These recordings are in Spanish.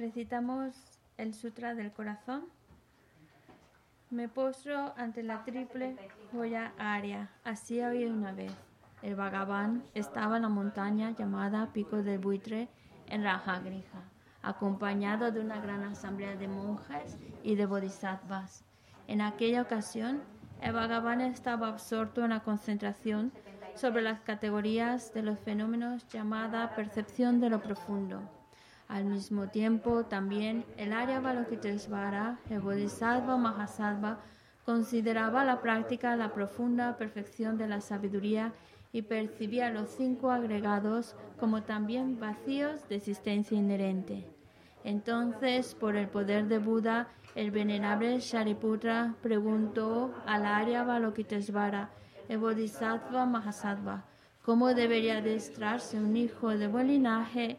Recitamos el Sutra del Corazón. Me postro ante la triple joya área. Así había una vez. El Bhagavan estaba en la montaña llamada Pico del Buitre en Rajagrija, acompañado de una gran asamblea de monjes y de bodhisattvas. En aquella ocasión, el Bhagavan estaba absorto en la concentración sobre las categorías de los fenómenos llamada percepción de lo profundo al mismo tiempo, también el Arya Balokitesvara, el Bodhisattva Mahasattva, consideraba la práctica la profunda perfección de la sabiduría y percibía los cinco agregados como también vacíos de existencia inherente. Entonces, por el poder de Buda, el venerable Shariputra preguntó al Arya Balokitesvara, el Bodhisattva Mahasattva, cómo debería adestrarse un hijo de buen linaje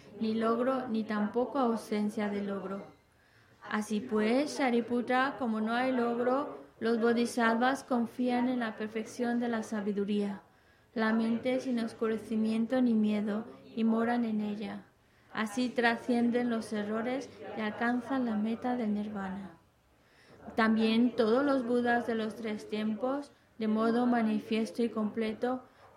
ni logro, ni tampoco ausencia de logro. Así pues, Shariputra, como no hay logro, los bodhisattvas confían en la perfección de la sabiduría, la mente sin oscurecimiento ni miedo, y moran en ella. Así trascienden los errores y alcanzan la meta del nirvana. También todos los Budas de los tres tiempos, de modo manifiesto y completo,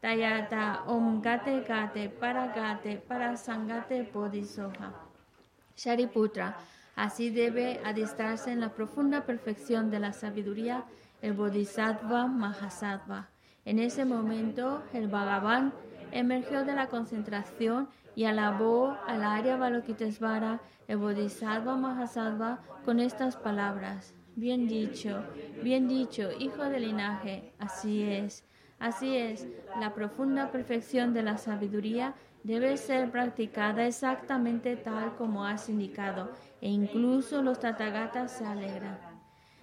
Tayata Om Gate Gate Para Gate Para Sangate Bodhisoha. Shariputra, así debe adiestrarse en la profunda perfección de la sabiduría el Bodhisattva Mahasattva. En ese momento, el Bhagavan emergió de la concentración y alabó al Arya Balokitesvara, el Bodhisattva Mahasattva, con estas palabras. Bien dicho, bien dicho, hijo del linaje, así es. Así es, la profunda perfección de la sabiduría debe ser practicada exactamente tal como has indicado, e incluso los tatagatas se alegran.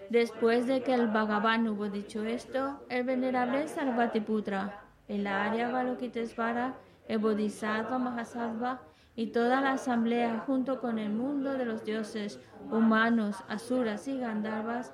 Después de que el Bhagavan hubo dicho esto, el venerable Sarvatiputra, el Arya Balokitesvara, el Bodhisattva Mahasattva y toda la asamblea junto con el mundo de los dioses, humanos, asuras y gandharvas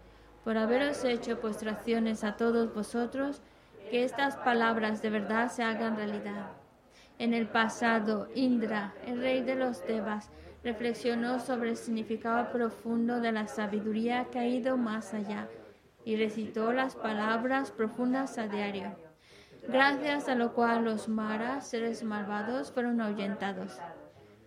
por haberos hecho postraciones a todos vosotros, que estas palabras de verdad se hagan realidad. En el pasado, Indra, el rey de los Devas, reflexionó sobre el significado profundo de la sabiduría que ha ido más allá y recitó las palabras profundas a diario, gracias a lo cual los maras, seres malvados, fueron ahuyentados.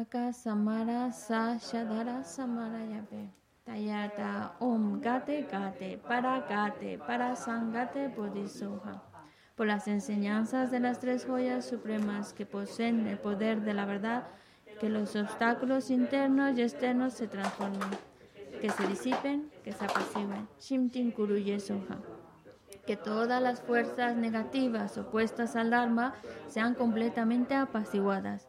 Aka Samara Sa Samara Yape. Tayata Om Gate Gate Para Gate Para Sangate Bodhisoha. Por las enseñanzas de las tres joyas supremas que poseen el poder de la verdad, que los obstáculos internos y externos se transformen, que se disipen, que se apaciguen. Shimtin Kuruye Soha que todas las fuerzas negativas opuestas al Dharma sean completamente apaciguadas,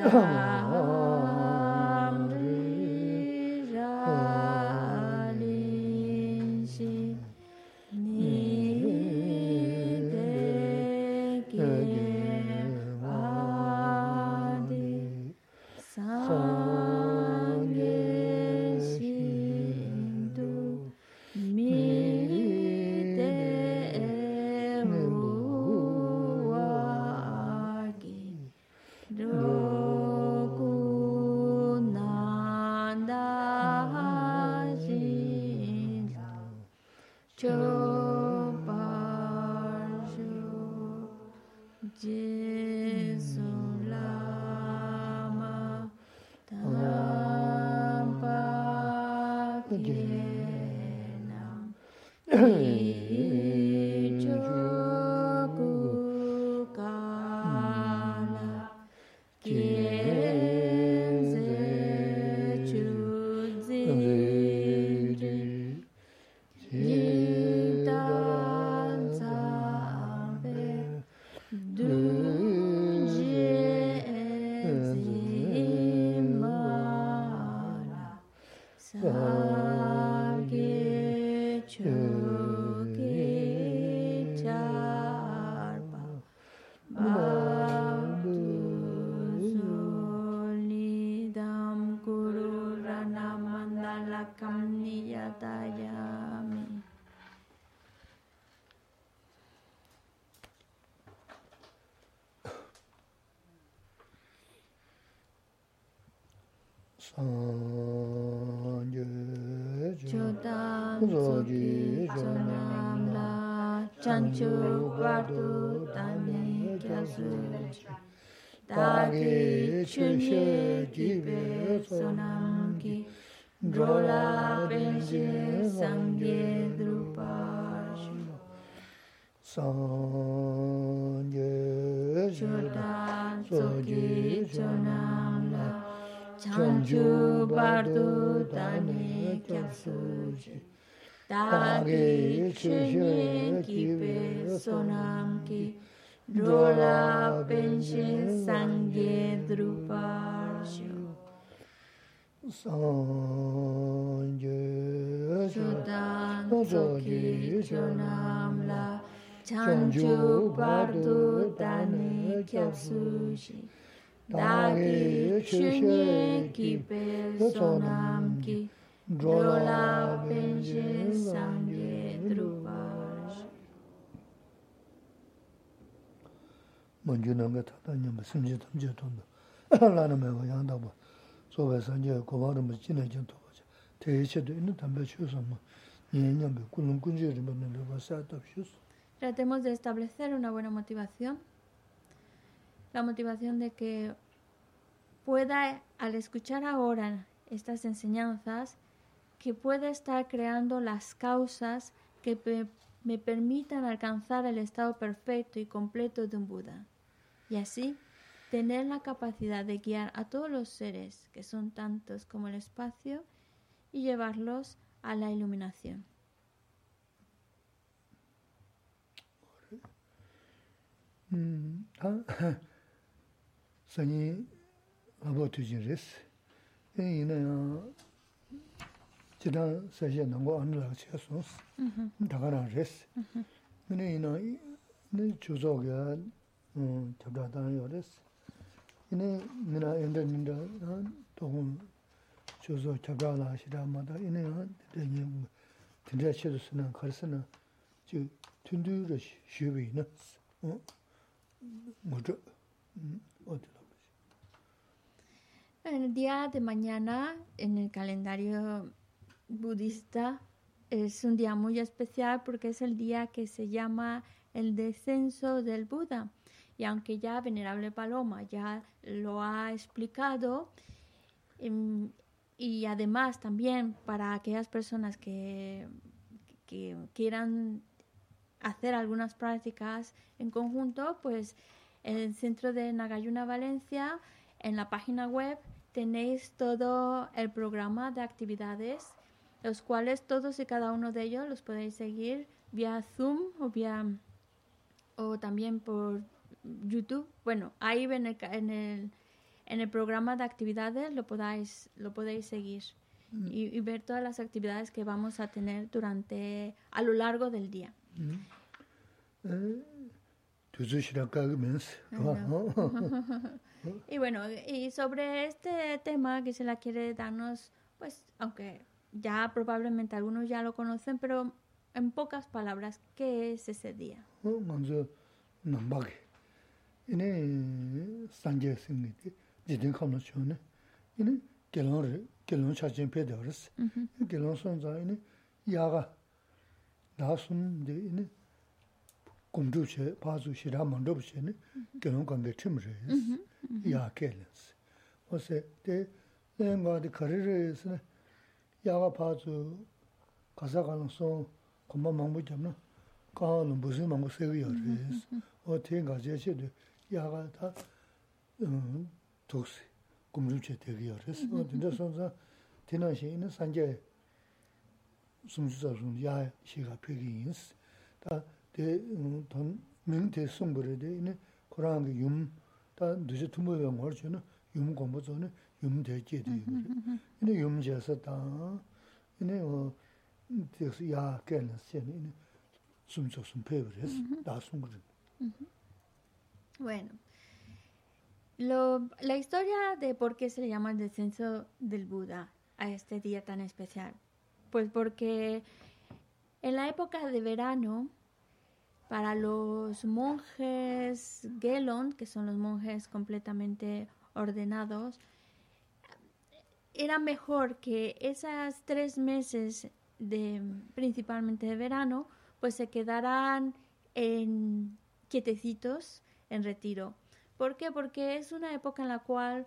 嗯 Chupartu Tani Kyasuchi Tagi Chunche Kibe Sonamki Drola Benje Sangye Drupashno Sangye Chodan Sogi Chonamla Chanchu Bardu Tani Kyasuchi Tagi chushen kipe sonam ki Drola sangye druparshu Sangye chutan tsoki chonam la Chanchu pardu tani kyapsushi Dagi chushen kipe sonam ki Tratemos de establecer una buena motivación. La motivación de que pueda, al escuchar ahora estas enseñanzas, que pueda estar creando las causas que me permitan alcanzar el estado perfecto y completo de un Buda. Y así, tener la capacidad de guiar a todos los seres, que son tantos como el espacio, y llevarlos a la iluminación. 지지레스. 에이나 지난 세제 넘고 안으로 쳐서 다가라레스. 근데 이나 네 주소가 음, 잡다다는 요레스. 이네 미나 엔더민다 또 주소 잡다라 시라마다 이네 되게 진짜 쳐서는 가르스는 저 튼두르 쉬비나 어 뭐죠? 음, 어디로? El día de mañana en el calendario budista es un día muy especial porque es el día que se llama el descenso del Buda. Y aunque ya Venerable Paloma ya lo ha explicado, em, y además también para aquellas personas que, que quieran hacer algunas prácticas en conjunto, pues en el centro de Nagayuna Valencia, en la página web, tenéis todo el programa de actividades, los cuales todos y cada uno de ellos los podéis seguir vía Zoom o vía o también por YouTube. Bueno, ahí en el, en el, en el programa de actividades lo podáis lo podéis seguir y, ver todas las actividades que vamos a tener durante a lo largo del día. Y bueno, y sobre este tema que se la quiere darnos, pues aunque ya probablemente algunos ya lo conocen, pero en pocas palabras, ¿qué es ese día? 어 먼저 남박이 이네 산제 생기지 지든 컴노 쇼네 이네 결혼을 결혼 사진 배더스 결혼 선자 이네 야가 나순데 이네 kumdu che, pazu shira mandub che, gyalung kambe tim re yis, yaa ke lins. O se, de, len nga di kari re yis, yaa ga pazu kasa ka lang song, kumba mangbu jam na, kaa lang busi mangbu sewi yaa re yis. O te nga je che de, yaa ga ta tuksi, kumdu che tegi yaa re yis. O dinda son sa, tina xe ina sanje, sumchu sa sung yaa shiga pegi yis. Ta, 대 돈 명대 송부르데 이네 코랑의 윰 다 늦어 투모에 걸쳐는 윰 공부 전에 de mm-hmm, mm-hmm, mm-hmm. Bueno, Lo, la historia de por qué se le llama el descenso del Buda a este día tan especial. Pues porque en la época de verano, para los monjes Gelon, que son los monjes completamente ordenados, era mejor que esas tres meses de principalmente de verano, pues se quedaran en quietecitos en retiro. ¿Por qué? Porque es una época en la cual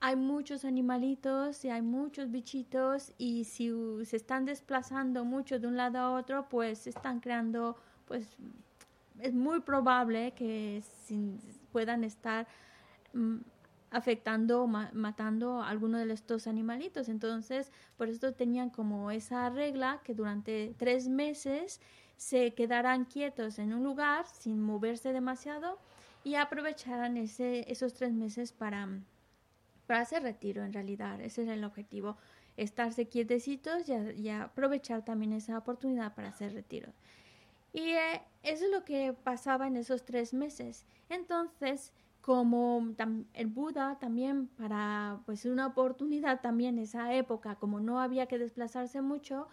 hay muchos animalitos y hay muchos bichitos y si se están desplazando mucho de un lado a otro, pues están creando pues es muy probable que puedan estar mm, afectando o matando a alguno de estos animalitos. Entonces, por eso tenían como esa regla que durante tres meses se quedarán quietos en un lugar sin moverse demasiado y aprovecharán ese, esos tres meses para, para hacer retiro en realidad. Ese es el objetivo, estarse quietecitos y, y aprovechar también esa oportunidad para hacer retiro. Y eh, eso es lo que pasaba en esos tres meses. Entonces, como el Buda también para pues una oportunidad también esa época, como no había que desplazarse mucho,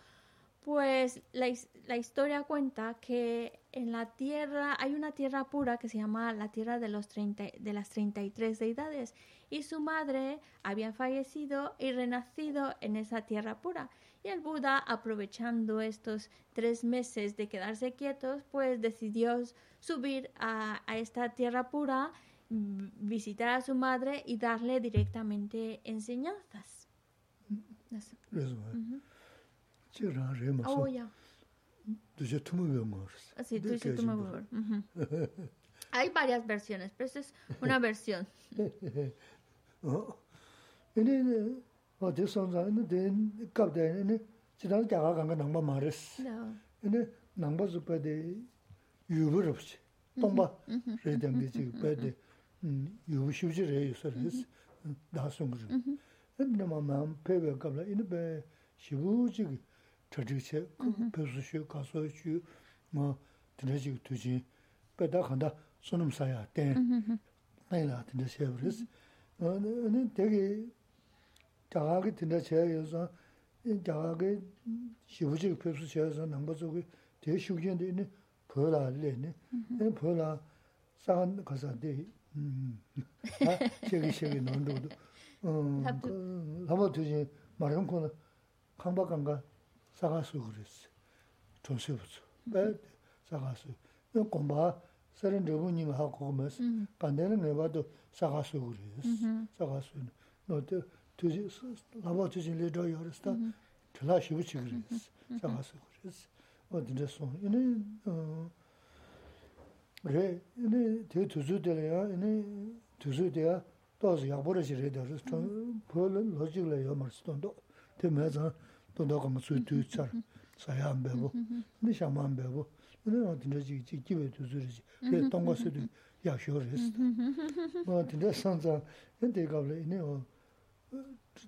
pues la, la, historia cuenta que en la tierra hay una tierra pura que se llama la tierra de, los 30, de las 33 deidades y su madre había fallecido y renacido en esa tierra pura. Y el Buda, aprovechando estos tres meses de quedarse quietos, pues decidió subir a, a esta tierra pura, Mm, visitar a su madre y darle directamente enseñanzas. Mm-hmm. Mm-hmm. Oh, mm-hmm. Hay varias versiones, pero esta es una versión. Ene yubu shibji re yusar res, dasung rin. Enne ma maam pewe kabla, ina pe shibu jik tatik che, pesu shu, kaso shu, ma tina jik tujin, pe da khanda sunum saya ten, naila tina che res. Ine tegi jagagi tina che yusan, jagagi shibu jik pesu che yusan nangba zogi, tegi shukjende ine pola le, ine pola sagan kasa dehi, 제여서 넘버 쪽에 대슈견데 있는 벌라래네 네 벌라 산 가서데 음 저기 저기 논도도 어 한번 두지 말은 거는 강박한가 사가서 그랬어 조세부터 네 사가서 이 공부 서른 저분이 하고 오면서 반대는 내가도 사가서 그랬어 사가서 너도 그래 이네 대 두수들이야 이네 두수대야 도스 야보르시 레더스 좀 폴은 로직을 요마스톤도 대매자 돈도 가면 수두 차 사양 배고 근데 샤만 배고 근데 어디든지 지기에 두수르지 그 동거스도 야쇼르스 뭐 근데 산자 근데 가블 이네 어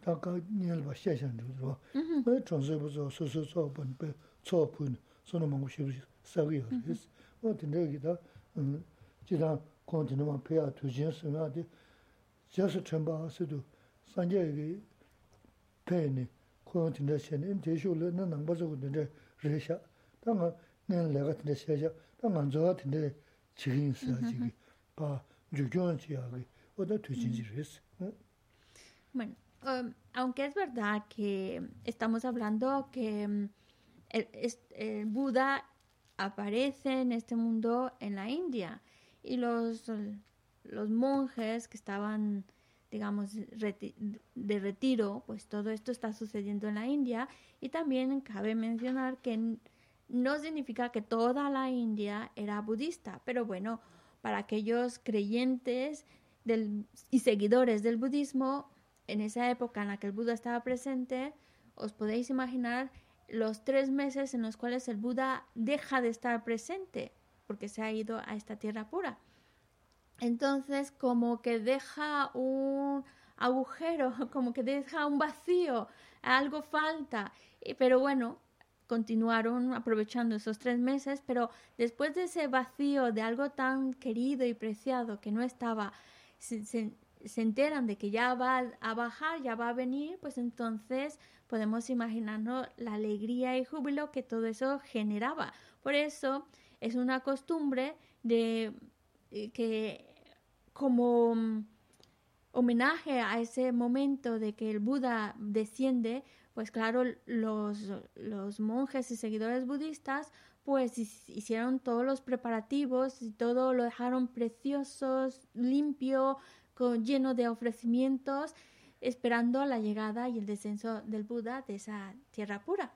다가 녀를 봐 샤션 주로 뭐 전세부터 소소소 번배 초분 소노 먹고 싶으시 사기요 그래서 어디든지 다 지단 콘티누만 페아 투진스나데 제스 첨바스도 산제기 페니 콘티네션인 제쇼르는 남바저고 근데 레샤 당가 낸 내가 근데 세자 당안 좋아 근데 지금 지기 바 주교한 지하기 어디 투진지레스 bueno um, aunque es verdad que estamos hablando que mm, el, el eh, Buda aparece en este mundo en la India. Y los, los monjes que estaban digamos, de retiro, pues todo esto está sucediendo en la India. Y también cabe mencionar que no significa que toda la India era budista, pero bueno, para aquellos creyentes del, y seguidores del budismo, en esa época en la que el Buda estaba presente, os podéis imaginar los tres meses en los cuales el Buda deja de estar presente, porque se ha ido a esta tierra pura. Entonces, como que deja un agujero, como que deja un vacío, algo falta. Pero bueno, continuaron aprovechando esos tres meses, pero después de ese vacío de algo tan querido y preciado que no estaba, enteran de que ya va a bajar, ya va a venir, pues entonces podemos imaginarnos la alegría y júbilo que todo eso generaba. Por eso es una costumbre de eh, que como mm, homenaje a ese momento de que el Buda desciende, pues claro, los, los monjes y seguidores budistas pues hicieron todos los preparativos y todo lo dejaron preciosos, limpio, lleno de ofrecimientos, esperando la llegada y el descenso del Buda de esa tierra pura.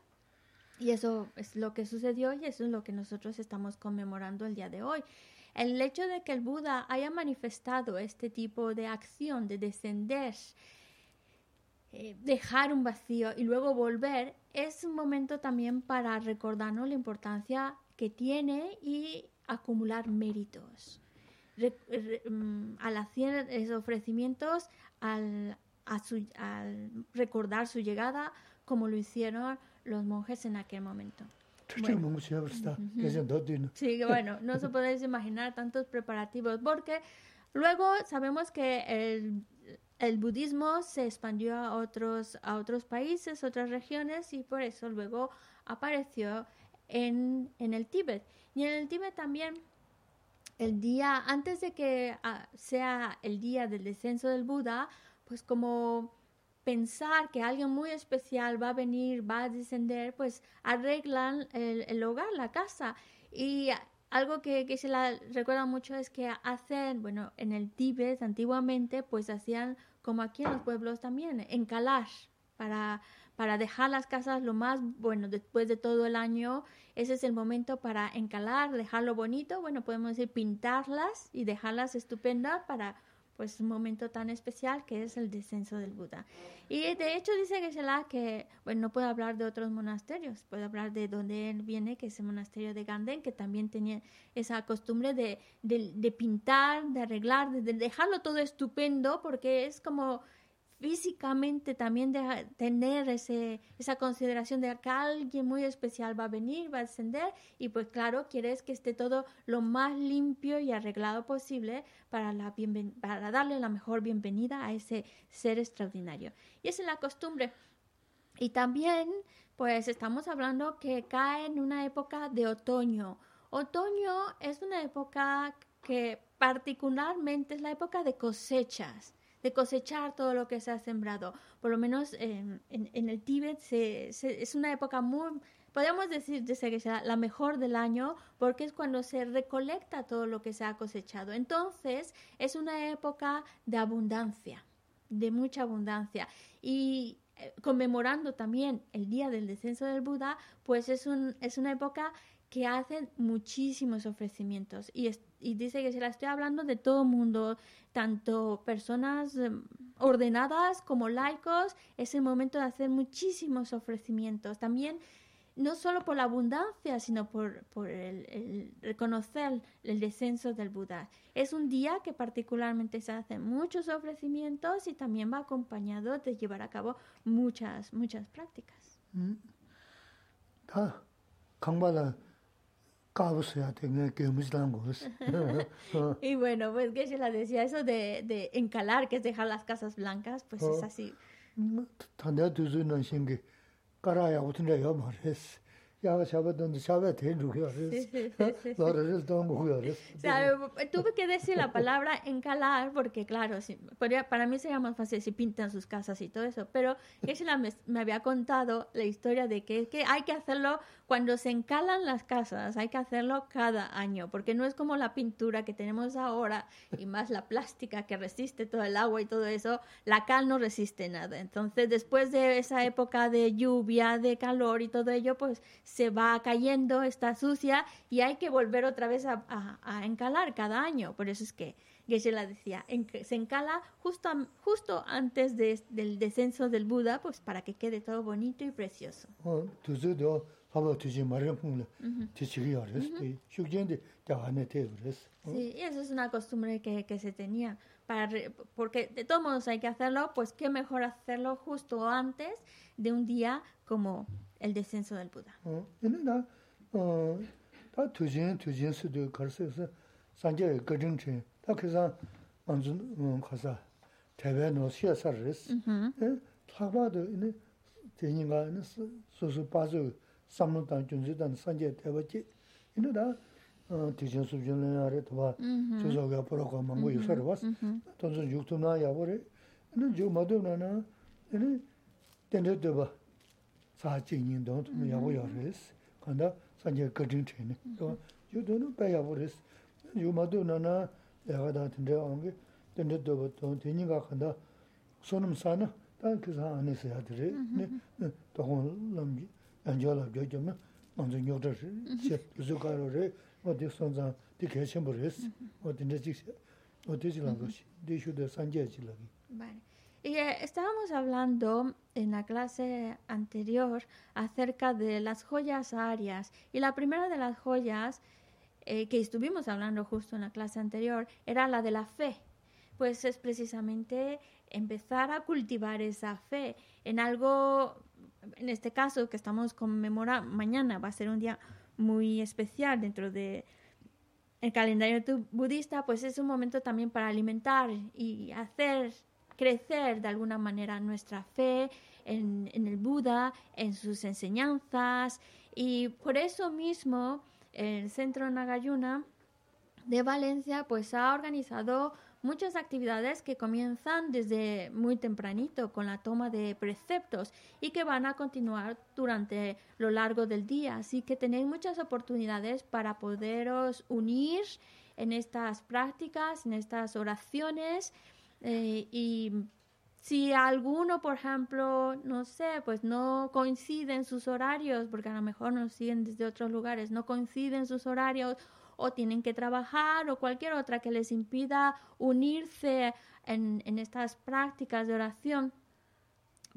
Y eso es lo que sucedió y eso es lo que nosotros estamos conmemorando el día de hoy. El hecho de que el Buda haya manifestado este tipo de acción de descender eh, dejar un vacío y luego volver, es un momento también para recordarnos la importancia que tiene y acumular méritos. Mm, al hacer esos ofrecimientos, al, al recordar su llegada, como lo hicieron los monjes en aquel momento. Sí, bueno, no se podéis imaginar tantos preparativos, porque luego sabemos que el el budismo se expandió a otros, a otros países, otras regiones y por eso luego apareció en, el Tíbet. Y en el Tíbet también, el día, antes de que ah, sea el día del descenso del Buda, pues como pensar que alguien muy especial va a venir, va a descender, pues arreglan el, el hogar, la casa. Y algo que, se la recuerda mucho es que hacen, bueno, en el Tíbet antiguamente, pues hacían como aquí en los pueblos también, encalar para, para dejar las casas lo más bueno después de todo el año. Ese es el momento para encalar, dejarlo bonito. Bueno, podemos decir pintarlas y dejarlas estupendas para pues un momento tan especial que es el descenso del Buda. Y de hecho dice Geshe-la que, bueno, no puede hablar de otros monasterios, puede hablar de donde él viene, que es el monasterio de Ganden, que también tenía esa costumbre de, de, pintar, de arreglar, de dejarlo todo estupendo, porque es como físicamente también de tener ese, esa consideración de que alguien muy especial va a venir, va a descender y pues claro, quieres que esté todo lo más limpio y arreglado posible para, la para darle la mejor bienvenida a ese ser extraordinario. Y esa es la costumbre. Y también pues estamos hablando que cae en una época de otoño. Otoño es una época que particularmente es la época de cosechas de cosechar todo lo que se ha sembrado. Por lo menos en, el Tíbet es una época muy, podemos decir que sea la mejor del año porque es cuando se recolecta todo lo que se ha cosechado. Entonces es una época de abundancia, de mucha abundancia. Y eh, conmemorando también el día del descenso del Buda, pues es, un, es una época que hacen muchísimos ofrecimientos y, y dice que se la estoy hablando de todo mundo, tanto personas em, ordenadas como laicos, es el momento de hacer muchísimos ofrecimientos. También no solo por la abundancia, sino por, por el, reconocer el descenso del Buda. Es un día que particularmente se hacen muchos ofrecimientos y también va acompañado de llevar a cabo muchas, muchas prácticas. Mm. Ah, y bueno, pues que se la decía eso de, de, encalar, que es dejar las casas blancas, pues es así. Tuve que decir la palabra encalar porque, claro, podría, para mí sería más fácil si pintan sus casas y todo eso, pero Geshe-la me, me había contado la historia de que, que hay que hacerlo cuando se encalan las casas, hay que hacerlo cada año, porque no es como la pintura que tenemos ahora y más la plástica que resiste todo el agua y todo eso, la cal no resiste nada. Entonces, después de esa época de lluvia, de calor y todo ello, pues se va cayendo, está sucia y hay que volver otra vez a, a- a encalar cada año. Por eso es que Geshe-la decía, en se encala justo, justo antes de- del descenso del Buda, pues para que quede todo bonito y precioso. 어, halwa tuji marim hungla te chigiyo res, shukjendi te hane te res. Sí, y eso es una costumbre que, que se tenía, para, porque de todos modos hay que hacerlo, pues qué mejor hacerlo justo antes de un día como el descenso del Buda. Ah, yine da, ah, da tujin, tujin sudu karsi, sanje gajin chin, da kizan manzun ah, kasa, tebe no siya sar res, eh, takba do, yine, tenyinga, susu pazu, samlu dan junzi dan sanje tewa chi. Ino da tishin subjun lina re tuwa mm-hmm. chuzo ga pura kwa mangu mm-hmm. yusar was mm-hmm. tonso yuktu na yabu re. Ino juk madu na na ino tenre tuwa saha chi ngin don tuwa yabu yabu res. Kanda sanje kajin chayne yu tuwa pa yabu res. Juk madu na na yaga da tenre angi tenre tuwa tuwa tenyi ga kanda sonam sana dan kisa ane sayadire tohon lamgi 저 마도나나 이네 된데도 봐. 사진인 돈 야고 야레스. 간다 산제 거진 체네. 또 요도는 빼야버레스. 요마도나나 야가다 된데 온게 된데도 보통 되니가 간다. 손음 사나 단 그사 안에서 해야 돼. 네. 또혼 남기 안절라 저쩌면 먼저 요더스. 제 주가로래 어디 손자 디케션 버레스. 어디 내지 어디 지라 것이. 디슈데 산제 지라기. Vale. Y eh, estábamos hablando en la clase anterior acerca de las joyas arias. Y la primera de las joyas eh, que estuvimos hablando justo en la clase anterior era la de la fe. Pues es precisamente empezar a cultivar esa fe en algo, en este caso que estamos conmemorando, mañana va a ser un día muy especial dentro de el calendario budista, pues es un momento también para alimentar y hacer crecer de alguna manera nuestra fe en, en el Buda, en sus enseñanzas. Y por eso mismo el Centro Nagayuna de Valencia pues ha organizado muchas actividades que comienzan desde muy tempranito con la toma de preceptos y que van a continuar durante lo largo del día. Así que tenéis muchas oportunidades para poderos unir en estas prácticas, en estas oraciones eh, y si alguno, por ejemplo, no sé, pues no coinciden sus horarios, porque a lo mejor nos siguen desde otros lugares, no coinciden sus horarios o tienen que trabajar o cualquier otra que les impida unirse en, estas prácticas de oración,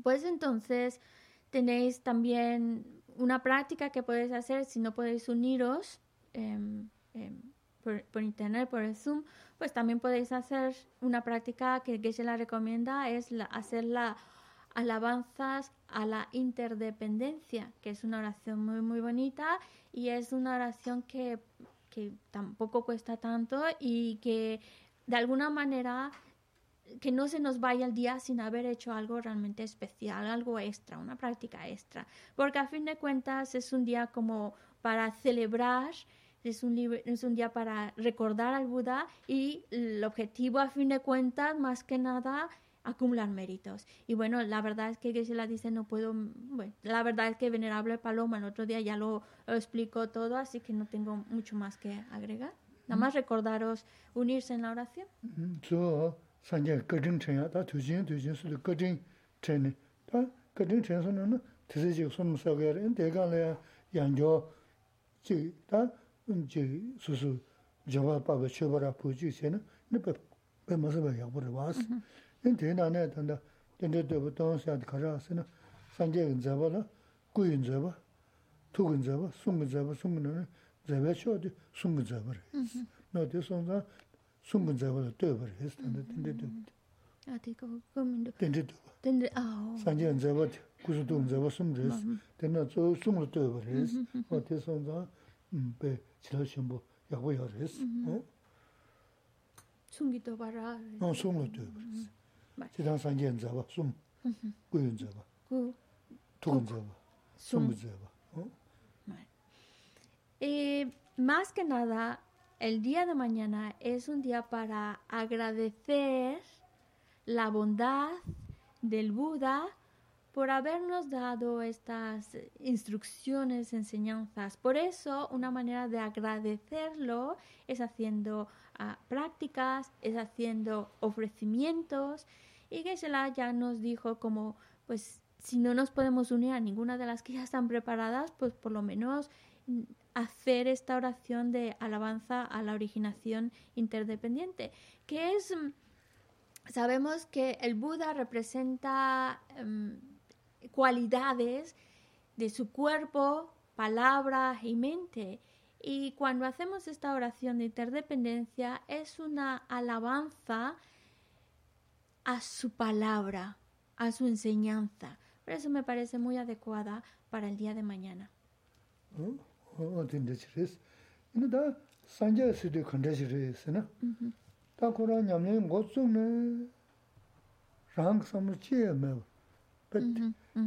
pues entonces tenéis también una práctica que podéis hacer si no podéis uniros em, em, por, internet, por el Zoom, pues también podéis hacer una práctica que, que se la recomienda, es hacer la alabanzas a la interdependencia, que es una oración muy, muy bonita y es una oración que, que tampoco cuesta tanto y que de alguna manera que no se nos vaya el día sin haber hecho algo realmente especial, algo extra, una práctica extra. Porque a fin de cuentas es un día como para celebrar, es un, es un día para recordar al Buda y el objetivo a fin de cuentas, más que nada, acumular méritos. Y bueno, la verdad es que Gisela dice, no puedo, mm, bueno, la verdad es que Venerable Paloma el otro día ya lo, lo explicó todo, así que no tengo mucho más que agregar. Nada más recordaros unirse en la oración. yin te na ne tanda dende dobo don siyad kara asana sanje gan zaba la gu yin zaba, tu gan zaba, sung gan zaba, sung gan zaba, zaba cho di sung gan zaba re. Mm-hmm. No di sung zan sung gan zaba la dobo re hes tanda dende dobo di. A di ka gomindo? Dende dobo. Dende, aho. Sanje gan zaba di gusu tu gan zaba sung re hes, dende zo sung la dobo re hes. Mm-hmm. No di sung zan be mm, chila shimbo yakbo ya re hes. Mm-hmm. Eh? Sungi doba ra. No, sung la dobo re hes. ah, oh. 산제 잡아 구수도 잡아 숨res 된나 저 숨을 떠버려 했어 어때 손자 음배 지라심보 야보여 했어 어 숨기도 봐라. 어 숨을 떠버려 맞아. 지단 산제 잡아 숨 구인 잡아 그, 투근 잡아 숨을 잡아 어 말. Y más que nada, el día de mañana es un día para agradecer la bondad del Buda por habernos dado estas instrucciones, enseñanzas. Por eso, una manera de agradecerlo es haciendo ah, prácticas, es haciendo ofrecimientos. Y Geshe-la ya nos dijo como, pues, si no nos podemos unir a ninguna de las que ya están preparadas, pues por lo menos mm, hacer esta oración de alabanza a la originación interdependiente, que es, mm, sabemos que el Buda representa em, cualidades de su cuerpo, palabra y mente. Y cuando hacemos esta oración de interdependencia es una alabanza a su palabra, a su enseñanza. Por eso me parece muy adecuada para el día de mañana.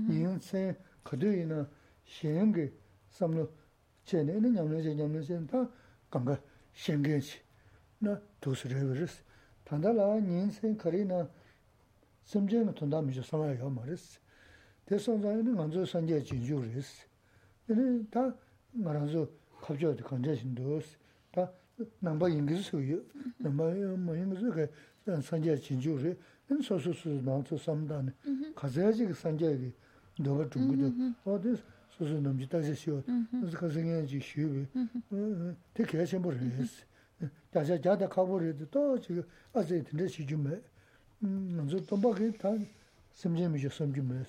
yin sen kado ina shen ge samlo che ne ina nyamle che nyamle che ta kanga shen gen chi na dos rewe res tanda la yin sen kari ina samje nga tanda mi jo samaya yo ma res de son za ina nganzo sanje jin ju res ina ta nga ranzo kabjo de kanja shin dos ta namba yin gizu su yu namba yin gizu ke sanje jin ju res ina so su su nangzo samdani kazaya jiga sanje 너가 중국도 어디 소소 넘지 다시 쉬어 그래서 그 생각이 쉬고 되게 해서 모르겠어 다시 자다 가버려도 또 지금 아직 근데 시중에 음 먼저 또 봐게 다 심지어 좀 심지어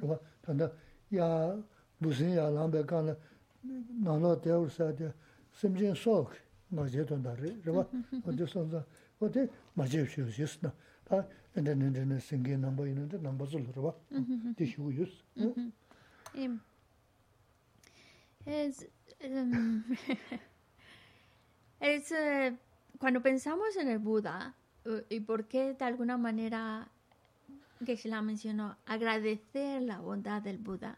그봐 단다 야 무슨 야 람베 간에 나로 되어서도 심지어 속 맞아 돈다래 그봐 어디 선자 어디 맞아 쉬었어 다 엔데는데 생긴 넘버 있는데 넘버 줄로 봐. 디슈유스. Es, um, es uh, cuando pensamos en el Buda y por qué de alguna manera que se la mencionó agradecer la bondad del Buda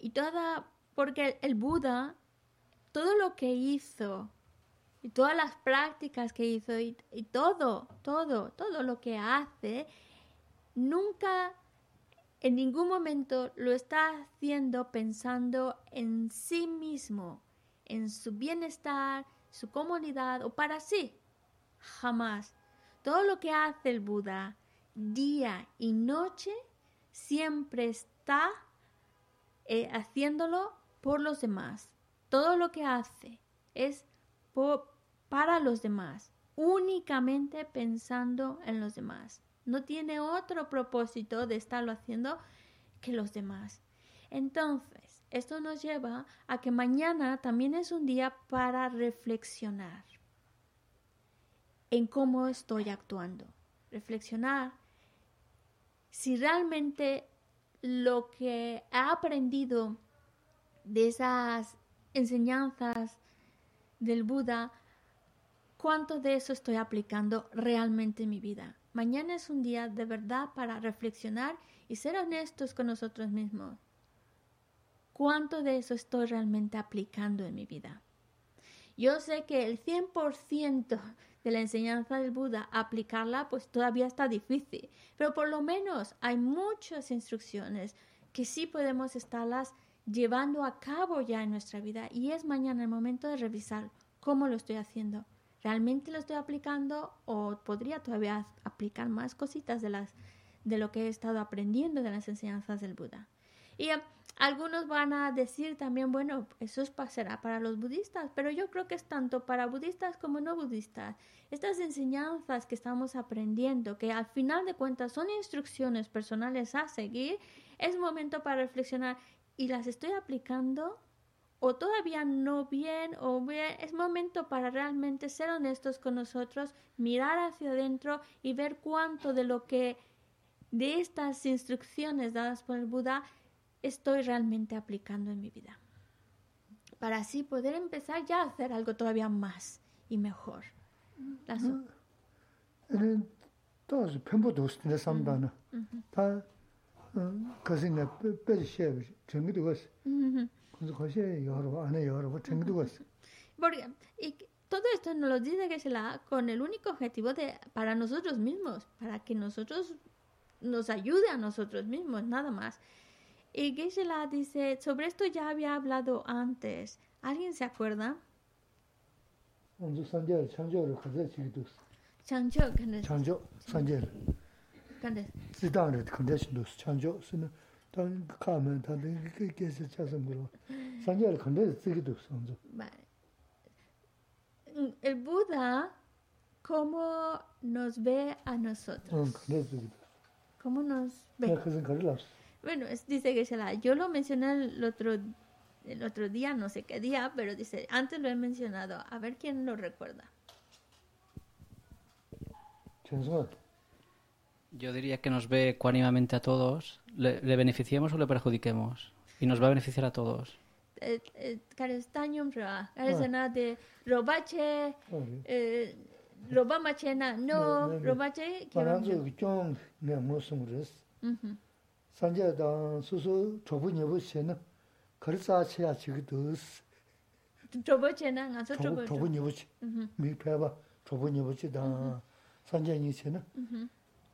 y toda porque el Buda todo lo que hizo y todas las prácticas que hizo y, todo, todo, todo lo que hace, nunca en ningún momento lo está haciendo pensando en sí mismo, en su bienestar, su comunidad o para sí. Jamás. Todo lo que hace el Buda día y noche siempre está eh, haciéndolo por los demás. Todo lo que hace es para los demás, únicamente pensando en los demás. No tiene otro propósito de estarlo haciendo que los demás. Entonces, esto nos lleva a que mañana también es un día para reflexionar en cómo estoy actuando. Reflexionar si realmente lo que he aprendido de esas enseñanzas del Buda, cuánto de eso estoy aplicando realmente en mi vida. Mañana es un día de verdad para reflexionar y ser honestos con nosotros mismos. ¿Cuánto de eso estoy realmente aplicando en mi vida? Yo sé que el 100% de la enseñanza del Buda, aplicarla, pues todavía está difícil, pero por lo menos hay muchas instrucciones que sí podemos estarlas llevando a cabo ya en nuestra vida y es mañana el momento de revisar cómo lo estoy haciendo. ¿Realmente lo estoy aplicando o podría todavía aplicar más cositas de, las, de lo que he estado aprendiendo de las enseñanzas del Buda? Y eh, algunos van a decir también, bueno, eso es, será para los budistas, pero yo creo que es tanto para budistas como no budistas. Estas enseñanzas que estamos aprendiendo, que al final de cuentas son instrucciones personales a seguir, es momento para reflexionar y las estoy aplicando o todavía no bien o bien, es momento para realmente ser honestos con nosotros, mirar hacia adentro y ver cuánto de lo que de estas instrucciones dadas por el Buda estoy realmente aplicando en mi vida. Para así poder empezar ya a hacer algo todavía más y mejor. che Porque, y todo esto nos lo dice Geshe-la con el único objetivo de para nosotros mismos, para que nosotros nos ayude a nosotros mismos, nada más. Y Geshe-la dice, sobre esto ya había hablado antes. ¿Alguien se acuerda? 먼저 산재를 창조를 가져 지기도 Chancho, ¿qué 창조 산재를 es? 지단을 컨디션도 창조 쓰는 단 가면 다들 그 계속 찾은 거로 산재를 컨디션 지기도 먼저 Vale. Mm, El Buda, ¿cómo nos ve a nosotros? 응 컨디션 지기도 ¿Cómo nos ve? 내가 그런 거를 없어 Bueno, es- dice que yo lo mencioné el otro, el otro día, no sé qué día, pero dice, antes lo he mencionado. A ver quién lo recuerda. 전승아 Yo diría que nos ve ecuánimamente a todos. ¿Le, le beneficiemos o le perjudiquemos? Y nos va a beneficiar a todos. Care daño, susu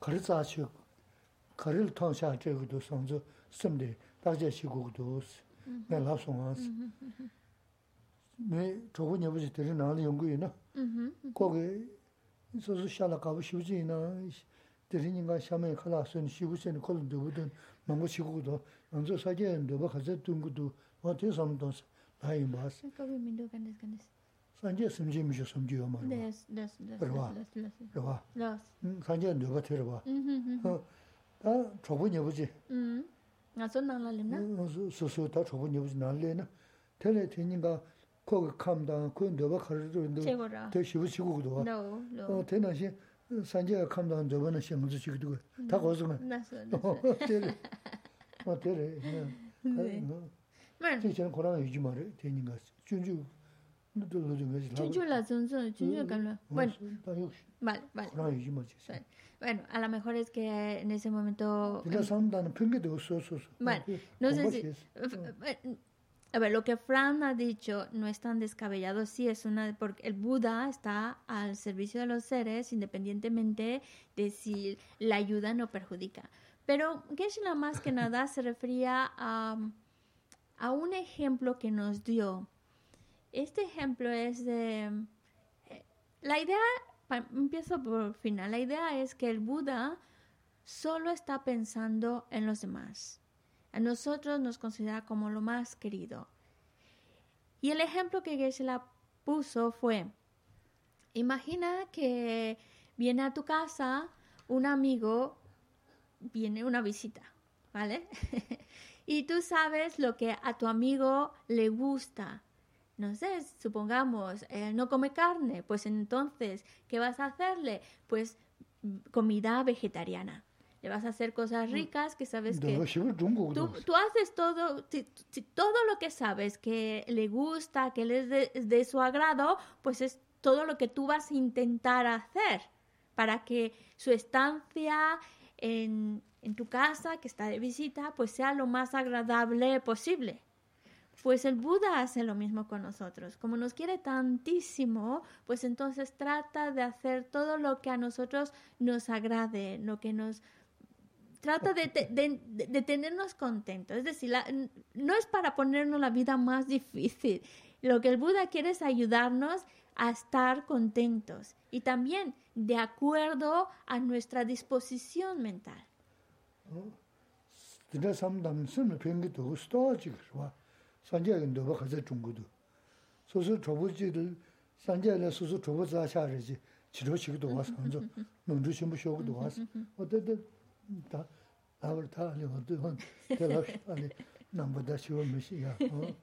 kari tsaashiyo, kari lton shaa chayo kudu sanzo simde dajia shi kukudu osi, nga lab songa osi. Me chogu nyabuzi teri nali yungu ina, kogi sosu shala kabu shibuzi ina, teri nyinga shamay khala suni shibu suni kolo dubu dun, mangu shi kukudu, anzo sajaya nduba khaza dungudu, wa te samdonsa, dayin baasi. Kogi mindo kandis kandis. 이 나를 연구이나 Ujú, 거기 소소 샤라 가고 싶지나 들이니까 샤메 칼라선 시부세는 콜도 보던 너무 시고도 먼저 사제인데 뭐 가서 둔고도 어디 섬도 나이 마스 Acá vi mi do ganes, ganes. 산제 섬지미죠 섬지요 말이야 Los, los, los, Pero los, los, 그봐 los. 산제 누가 들어봐 Ujú, ujú. 다 좁은 여보지 Mm. Ngaso nang lalim na? 소소 다 좁은 여보지 날래나 텔레 되니까 거기 감다 그 누가 가르도 Seguro. 더 시부시고도 No, no. 어 대나시 산제가 감다 저번에 시험도 지기도 다 거기서 Naso, 어 naso. 때려 어 때려 네. 네 Bueno, 제가 고랑 유지 말해 되니까 준주 La calma. Bueno, vale, vale. Bueno, a lo mejor es que en ese momento... Bueno, no sé si... A ver, lo que Fran ha dicho no es tan descabellado, sí es una... Porque el Buda está al servicio de los seres independientemente de si la ayuda no perjudica. Pero Geshe-la más que nada se refería a, a un ejemplo que nos dio este ejemplo es de... eh, La idea, empiezo por final, la idea es que el Buda solo está pensando en los demás. A nosotros nos considera como lo más querido. Y el ejemplo que Geshe-la puso fue, imagina que viene a tu casa un amigo, viene una visita, ¿vale? y tú sabes lo que a tu amigo le gusta no sé, supongamos, eh, no come carne, pues entonces, ¿qué vas a hacerle? Pues mm, comida vegetariana. Le vas a hacer cosas ricas que sabes que... Tú, haces todo, todo lo que sabes que le gusta, que le es de, de su agrado, pues es todo lo que tú vas a intentar hacer para que su estancia en, en tu casa, que está de visita, pues sea lo más agradable posible. Pues el Buda hace lo mismo con nosotros. Como nos quiere tantísimo, pues entonces trata de hacer todo lo que a nosotros nos agrade, lo que nos trata de, te- de- de- de tenernos contentos. Es decir, no es para ponernos la vida más difícil. Lo que el Buda quiere es ayudarnos a estar contentos y también de acuerdo a nuestra disposición mental. 드네 삼담 쓰는 핑계도 스토지 그와 산재가 너가 가서 중국도 소소 조부지를 산재를 소소 조부자 샤르지 지로시기도 와서 먼저 농주 신부 쇼기도 와서 어때든 다 아버 다 아니 어떤 대답 아니 남보다 쉬워 몇이야 어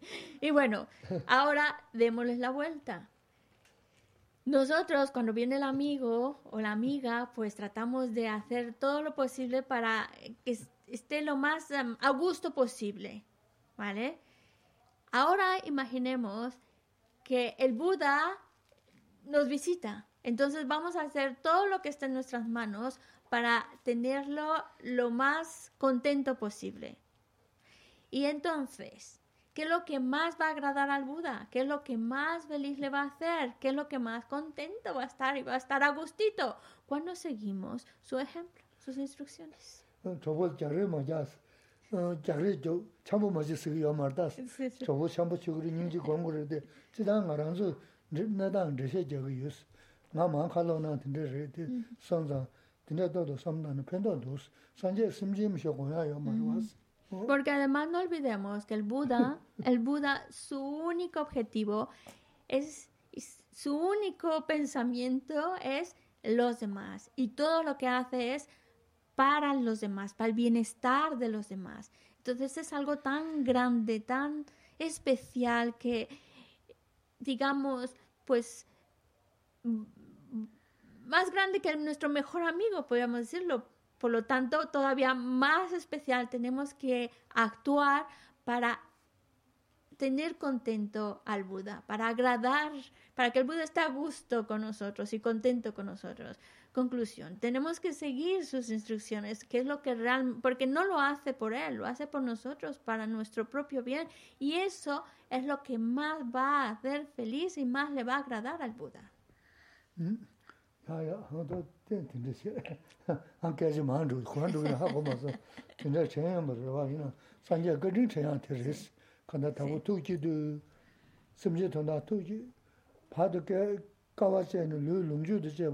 Y bueno, ahora démosles la vuelta. Nosotros, cuando viene el amigo o la amiga, pues tratamos de hacer todo lo posible para que es- esté lo más em, a gusto posible, ¿vale? Ahora imaginemos que el Buda nos visita. Entonces vamos a hacer todo lo que esté en nuestras manos para tenerlo lo más contento posible. Y entonces, ¿Qué es lo que más va a agradar al Buda? ¿Qué es lo que más feliz le va a hacer? ¿Qué es lo que más contento va a estar y va a estar a gustito? Cuando seguimos su ejemplo, sus instrucciones. Porque además no olvidemos que el Buda, el Buda, su único objetivo es- su único pensamiento es los demás. Y todo lo que hace es para los demás, para el bienestar de los demás. Entonces es algo tan grande, tan especial que, digamos, pues más grande que nuestro mejor amigo, podríamos decirlo. Por lo tanto, todavía más especial tenemos que actuar para tener contento al Buda, para agradar, para que el Buda esté a gusto con nosotros y contento con nosotros. Conclusión, tenemos que seguir sus instrucciones, que es lo que realmente, porque no lo hace por él, lo hace por nosotros, para nuestro propio bien, y eso es lo que más va a hacer feliz y más le va a agradar al Buda. ya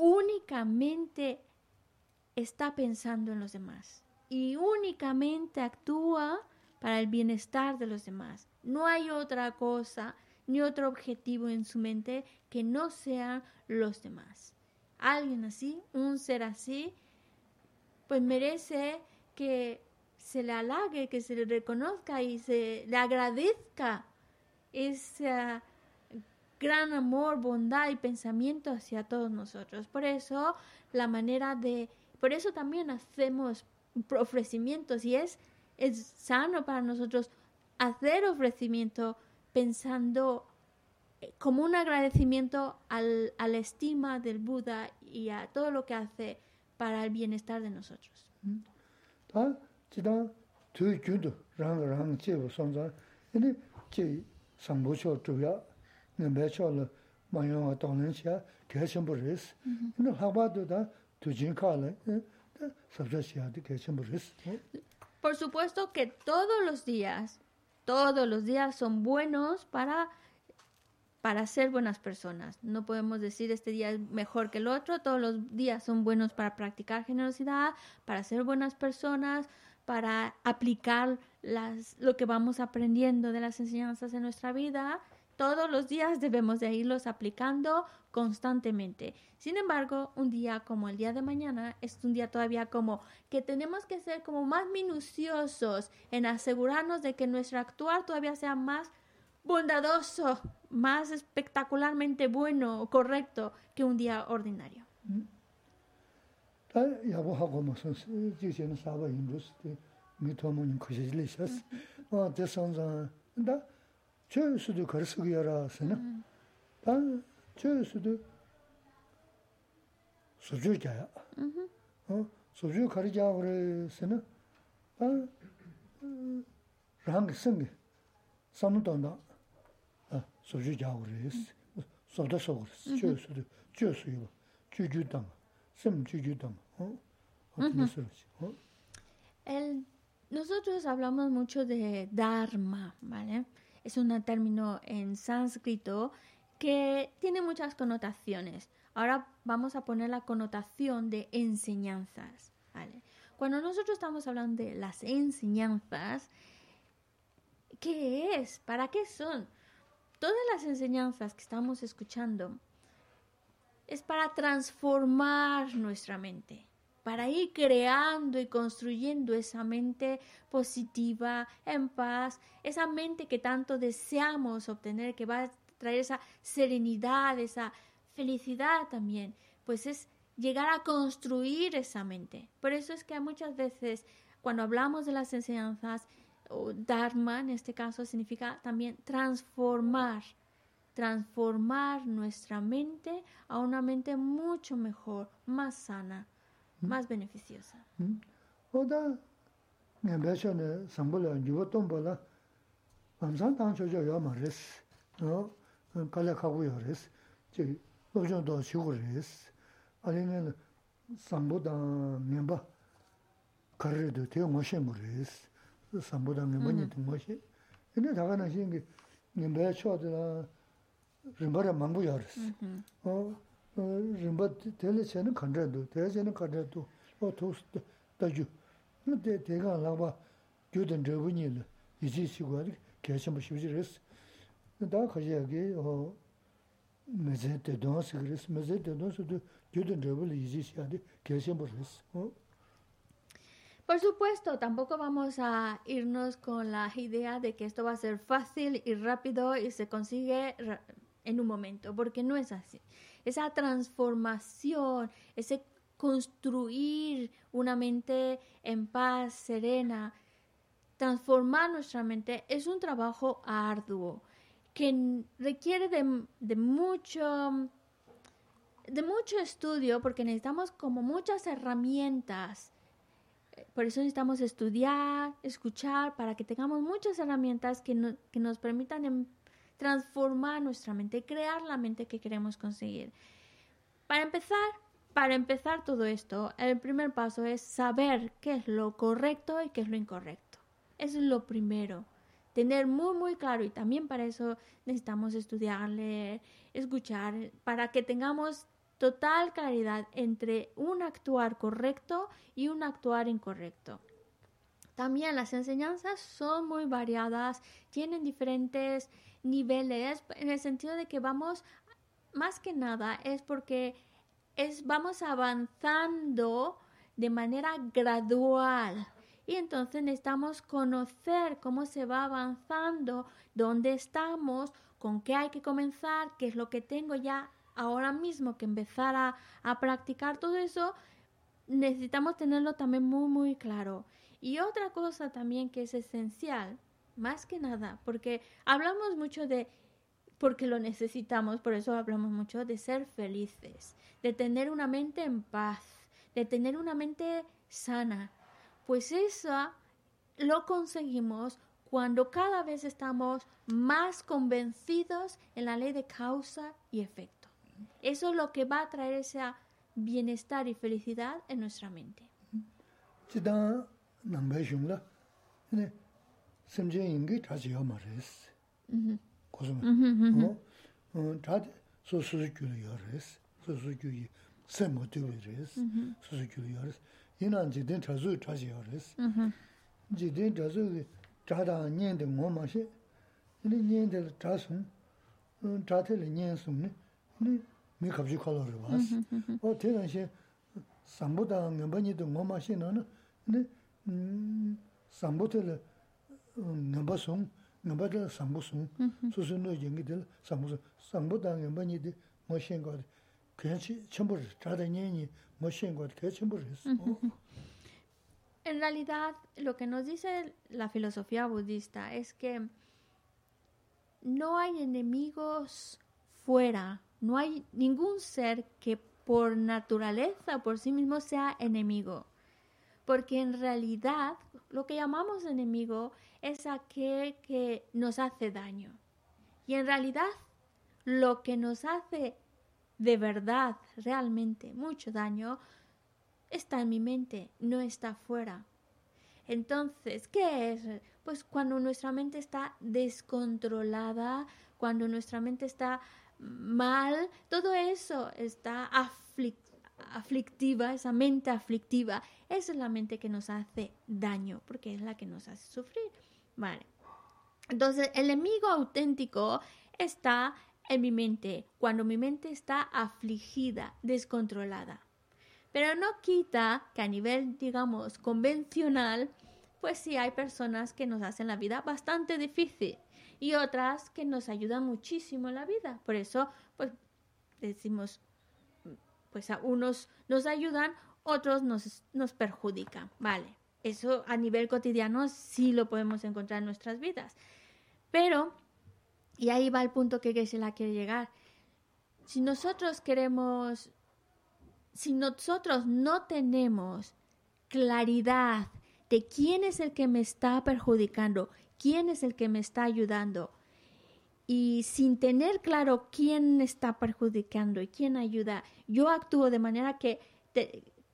únicamente está pensando en los demás y únicamente actúa para el bienestar de los demás. No hay otra cosa ni otro objetivo en su mente que no sean los demás. Alguien así, un ser así, pues merece que se le halague, que se le reconozca y se le agradezca ese gran amor, bondad y pensamiento hacia todos nosotros. Por eso la manera de, por eso también hacemos ofrecimientos y es, es sano para nosotros hacer ofrecimiento pensando eh, como un agradecimiento al, a la estima del Buda y a todo lo que hace para el bienestar de nosotros. 다 매초를 마용아 동는시야 개심부르스 근데 하바도다 두진카래 sabjasiade 개심부르스 Por supuesto que todos los días, todos los días son buenos para, para ser buenas personas. No podemos decir este día es mejor que el otro. Todos los días son buenos para practicar generosidad, para ser buenas personas, para aplicar las, lo que vamos aprendiendo de las enseñanzas en nuestra vida. Todos los días debemos de irlos aplicando constantemente. Sin embargo, un día como el día de mañana es un día todavía como que tenemos que ser como más minuciosos en asegurarnos de que nuestro actuar todavía sea más bondadoso, más espectacularmente bueno o correcto que un día ordinario. 다 야보하고 무슨 지시는 사바 인도스티 미토모님 코시리샤스 어 대선자 다 저수도 거스기야라서는 다 저수도 소주자야 어 소주 가리자 그래서는 다 랑게 승게 삼도나 아 소주자 그래서 소다서 그래서 저수도 저수요 주주당 심 주주당 어 어떻게 쓰지 어 El, nosotros hablamos mucho de Dharma, ¿vale? Es un término en sánscrito que tiene muchas connotaciones. Ahora vamos a poner la connotación de enseñanzas. Cuando nosotros estamos hablando de las enseñanzas, ¿qué es? ¿Para qué son? Todas las enseñanzas que estamos escuchando es para transformar nuestra mente, para ir creando y construyendo esa mente positiva, en paz, esa mente que tanto deseamos obtener, que va a traer esa serenidad, esa felicidad también, pues es llegar a construir esa mente. Por eso es que muchas veces cuando hablamos de las enseñanzas, o Dharma en este caso significa también transformar, transformar nuestra mente a una mente mucho mejor, más sana. más beneficiosa. Hmm. Oda nga besho ne sambulo yuwa tombo la mamsan tang chocho yo ma res, kala kagu yo res, chi lochon do shigu res. Ali nga sambu tang mienba karri do te ngoshe mo res, sambu tang mienba hmm. nyi tang ngoshe. Ine daga na shingi nga besho de la rimbara mambu yo res. Mm-hmm. Rinpa rēs. Por supuesto, tampoco vamos a irnos con la idea de que esto va a ser fácil y rápido y se consigue en un momento, porque no es así esa transformación, ese construir una mente en paz, serena, transformar nuestra mente es un trabajo arduo que requiere de, de, mucho de mucho estudio porque necesitamos como muchas herramientas. Por eso necesitamos estudiar, escuchar, para que tengamos muchas herramientas que, que nos permitan em, transformar nuestra mente, crear la mente que queremos conseguir. Para empezar, para empezar todo esto, el primer paso es saber qué es lo correcto y qué es lo incorrecto. Eso es lo primero. Tener muy, muy claro y también para eso necesitamos estudiar, leer, escuchar, para que tengamos total claridad entre un actuar correcto y un actuar incorrecto. También las enseñanzas son muy variadas, tienen diferentes niveles en el sentido de que vamos, más que nada, es porque es, vamos avanzando de manera gradual. Y entonces necesitamos conocer cómo se va avanzando, dónde estamos, con qué hay que comenzar, qué es lo que tengo ya ahora mismo que empezar a, a practicar todo eso. Necesitamos tenerlo también muy, muy claro. Y otra cosa también que es esencial, más que nada, porque hablamos mucho de, porque lo necesitamos, por eso hablamos mucho de ser felices, de tener una mente en paz, de tener una mente sana. Pues eso lo conseguimos cuando cada vez estamos más convencidos en la ley de causa y efecto. Eso es lo que va a traer ese bienestar y felicidad en nuestra mente. nāngbāi shūnglā, nē, samchē yīngi chāchī yā mā rēs. Kōsumā. Chādi sō sūsū kyūli yā rēs, sūsū kyūli sēm mō tūli rēs, sūsū kyūli yā rēs. Yīnā jīdēn chāsū chāchī yā rēs. Jīdēn chāsū chādā nyēndi ngō mā shē, nē nyēndi chāsūng, chātē lē nyēnsūng nē, nē mī kāpchī kālō rē wās. O tērā shē, sāmbū tā ngā bā nyēndi ngō mā shē nā nā, nē, sambu tila ngamba sung, ngamba tila sambu sung, susu no yengi tila sambu sung, sambu ta ngamba nyi di mo shen kwa di, kaya chenpo res, chada nye nyi mo shen kwa di, kaya chenpo res. En realidad, lo que nos dice la filosofía budista es que no hay enemigos fuera, no hay ningún ser que por naturaleza, por sí mismo, sea enemigo porque en realidad lo que llamamos enemigo es aquel que nos hace daño. Y en realidad lo que nos hace de verdad, realmente, mucho daño, está en mi mente, no está afuera. Entonces, ¿qué es? Pues cuando nuestra mente está descontrolada, cuando nuestra mente está mal, todo eso está aflicto aflictiva, esa mente aflictiva, esa es la mente que nos hace daño, porque es la que nos hace sufrir. Vale. Entonces, el enemigo auténtico está en mi mente, cuando mi mente está afligida, descontrolada. Pero no quita que a nivel, digamos, convencional, pues sí hay personas que nos hacen la vida bastante difícil y otras que nos ayudan muchísimo en la vida. Por eso, pues decimos, pues a unos nos ayudan, otros nos, nos perjudican, ¿vale? Eso a nivel cotidiano sí lo podemos encontrar en nuestras vidas. Pero, y ahí va el punto que la quiere llegar, si nosotros queremos, si nosotros no tenemos claridad de quién es el que me está perjudicando, quién es el que me está ayudando, y sin tener claro quién está perjudicando y quién ayuda, yo actúo de manera que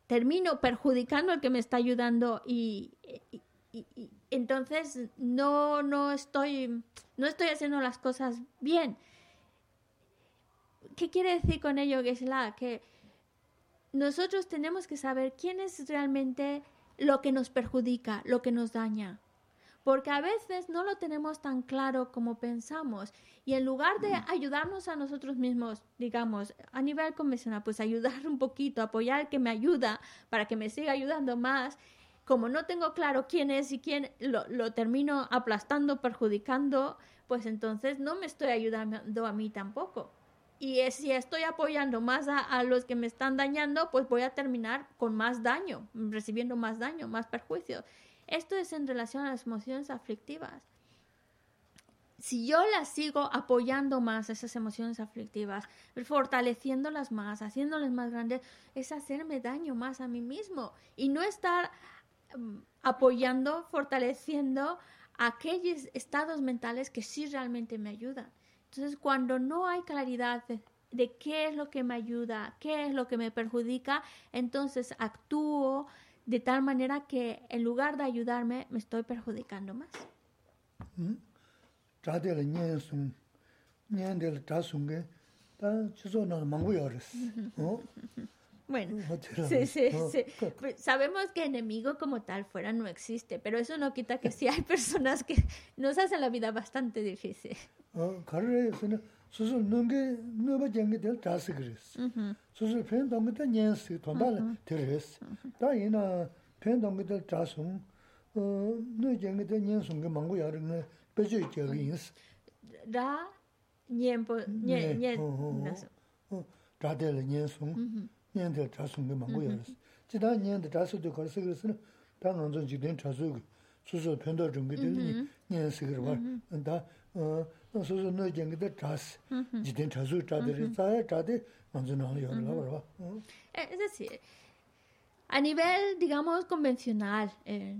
termino perjudicando al que me está ayudando y, entonces no, no, estoy, no estoy haciendo las cosas bien. ¿Qué quiere decir con ello, la Que nosotros tenemos que saber quién es realmente lo que nos perjudica, lo que nos daña porque a veces no lo tenemos tan claro como pensamos y en lugar de ayudarnos a nosotros mismos, digamos, a nivel convencional, pues ayudar un poquito, apoyar al que me ayuda para que me siga ayudando más, como no tengo claro quién es y quién lo, termino aplastando, perjudicando, pues entonces no me estoy ayudando a mí tampoco. Y si estoy apoyando más a, a, los que me están dañando, pues voy a terminar con más daño, recibiendo más daño, más perjuicios. Esto es en relación a las emociones aflictivas. Si yo las sigo apoyando más, esas emociones aflictivas, fortaleciéndolas más, haciéndolas más grandes, es hacerme daño más a mí mismo y no estar mm, apoyando, fortaleciendo aquellos estados mentales que sí realmente me ayudan. Entonces, cuando no hay claridad de, qué es lo que me ayuda, qué es lo que me perjudica, entonces actúo de tal manera que en lugar de ayudarme me estoy perjudicando más. Bueno, sí, sí, sí. Pues sabemos que enemigo como tal fuera no existe, pero eso no quita que sí hay personas que nos hacen la vida bastante difícil. 수술 능게 너버 쟁게 될 다스 그랬어. 수술 편 동게 년스 돈달 되랬어. 다이나 편 동게 될 자송 어 너쟁게 될 년송 게 망고 야르네 베지 저기 인스. 라 년보 년년 나서. 어 다들 년송 년들 자송 게 망고 야르스. 지다 년들 자수도 걸서 그랬어. 당은 좀 지된 자수 수술 편도 좀 되니 년스 그러 봐. 다 어, 소소 너 쟁게 트라스. 지든 트라스 트라데 사야 트라데 만즈나 요라 봐. Es decir, a nivel, digamos, convencional, eh,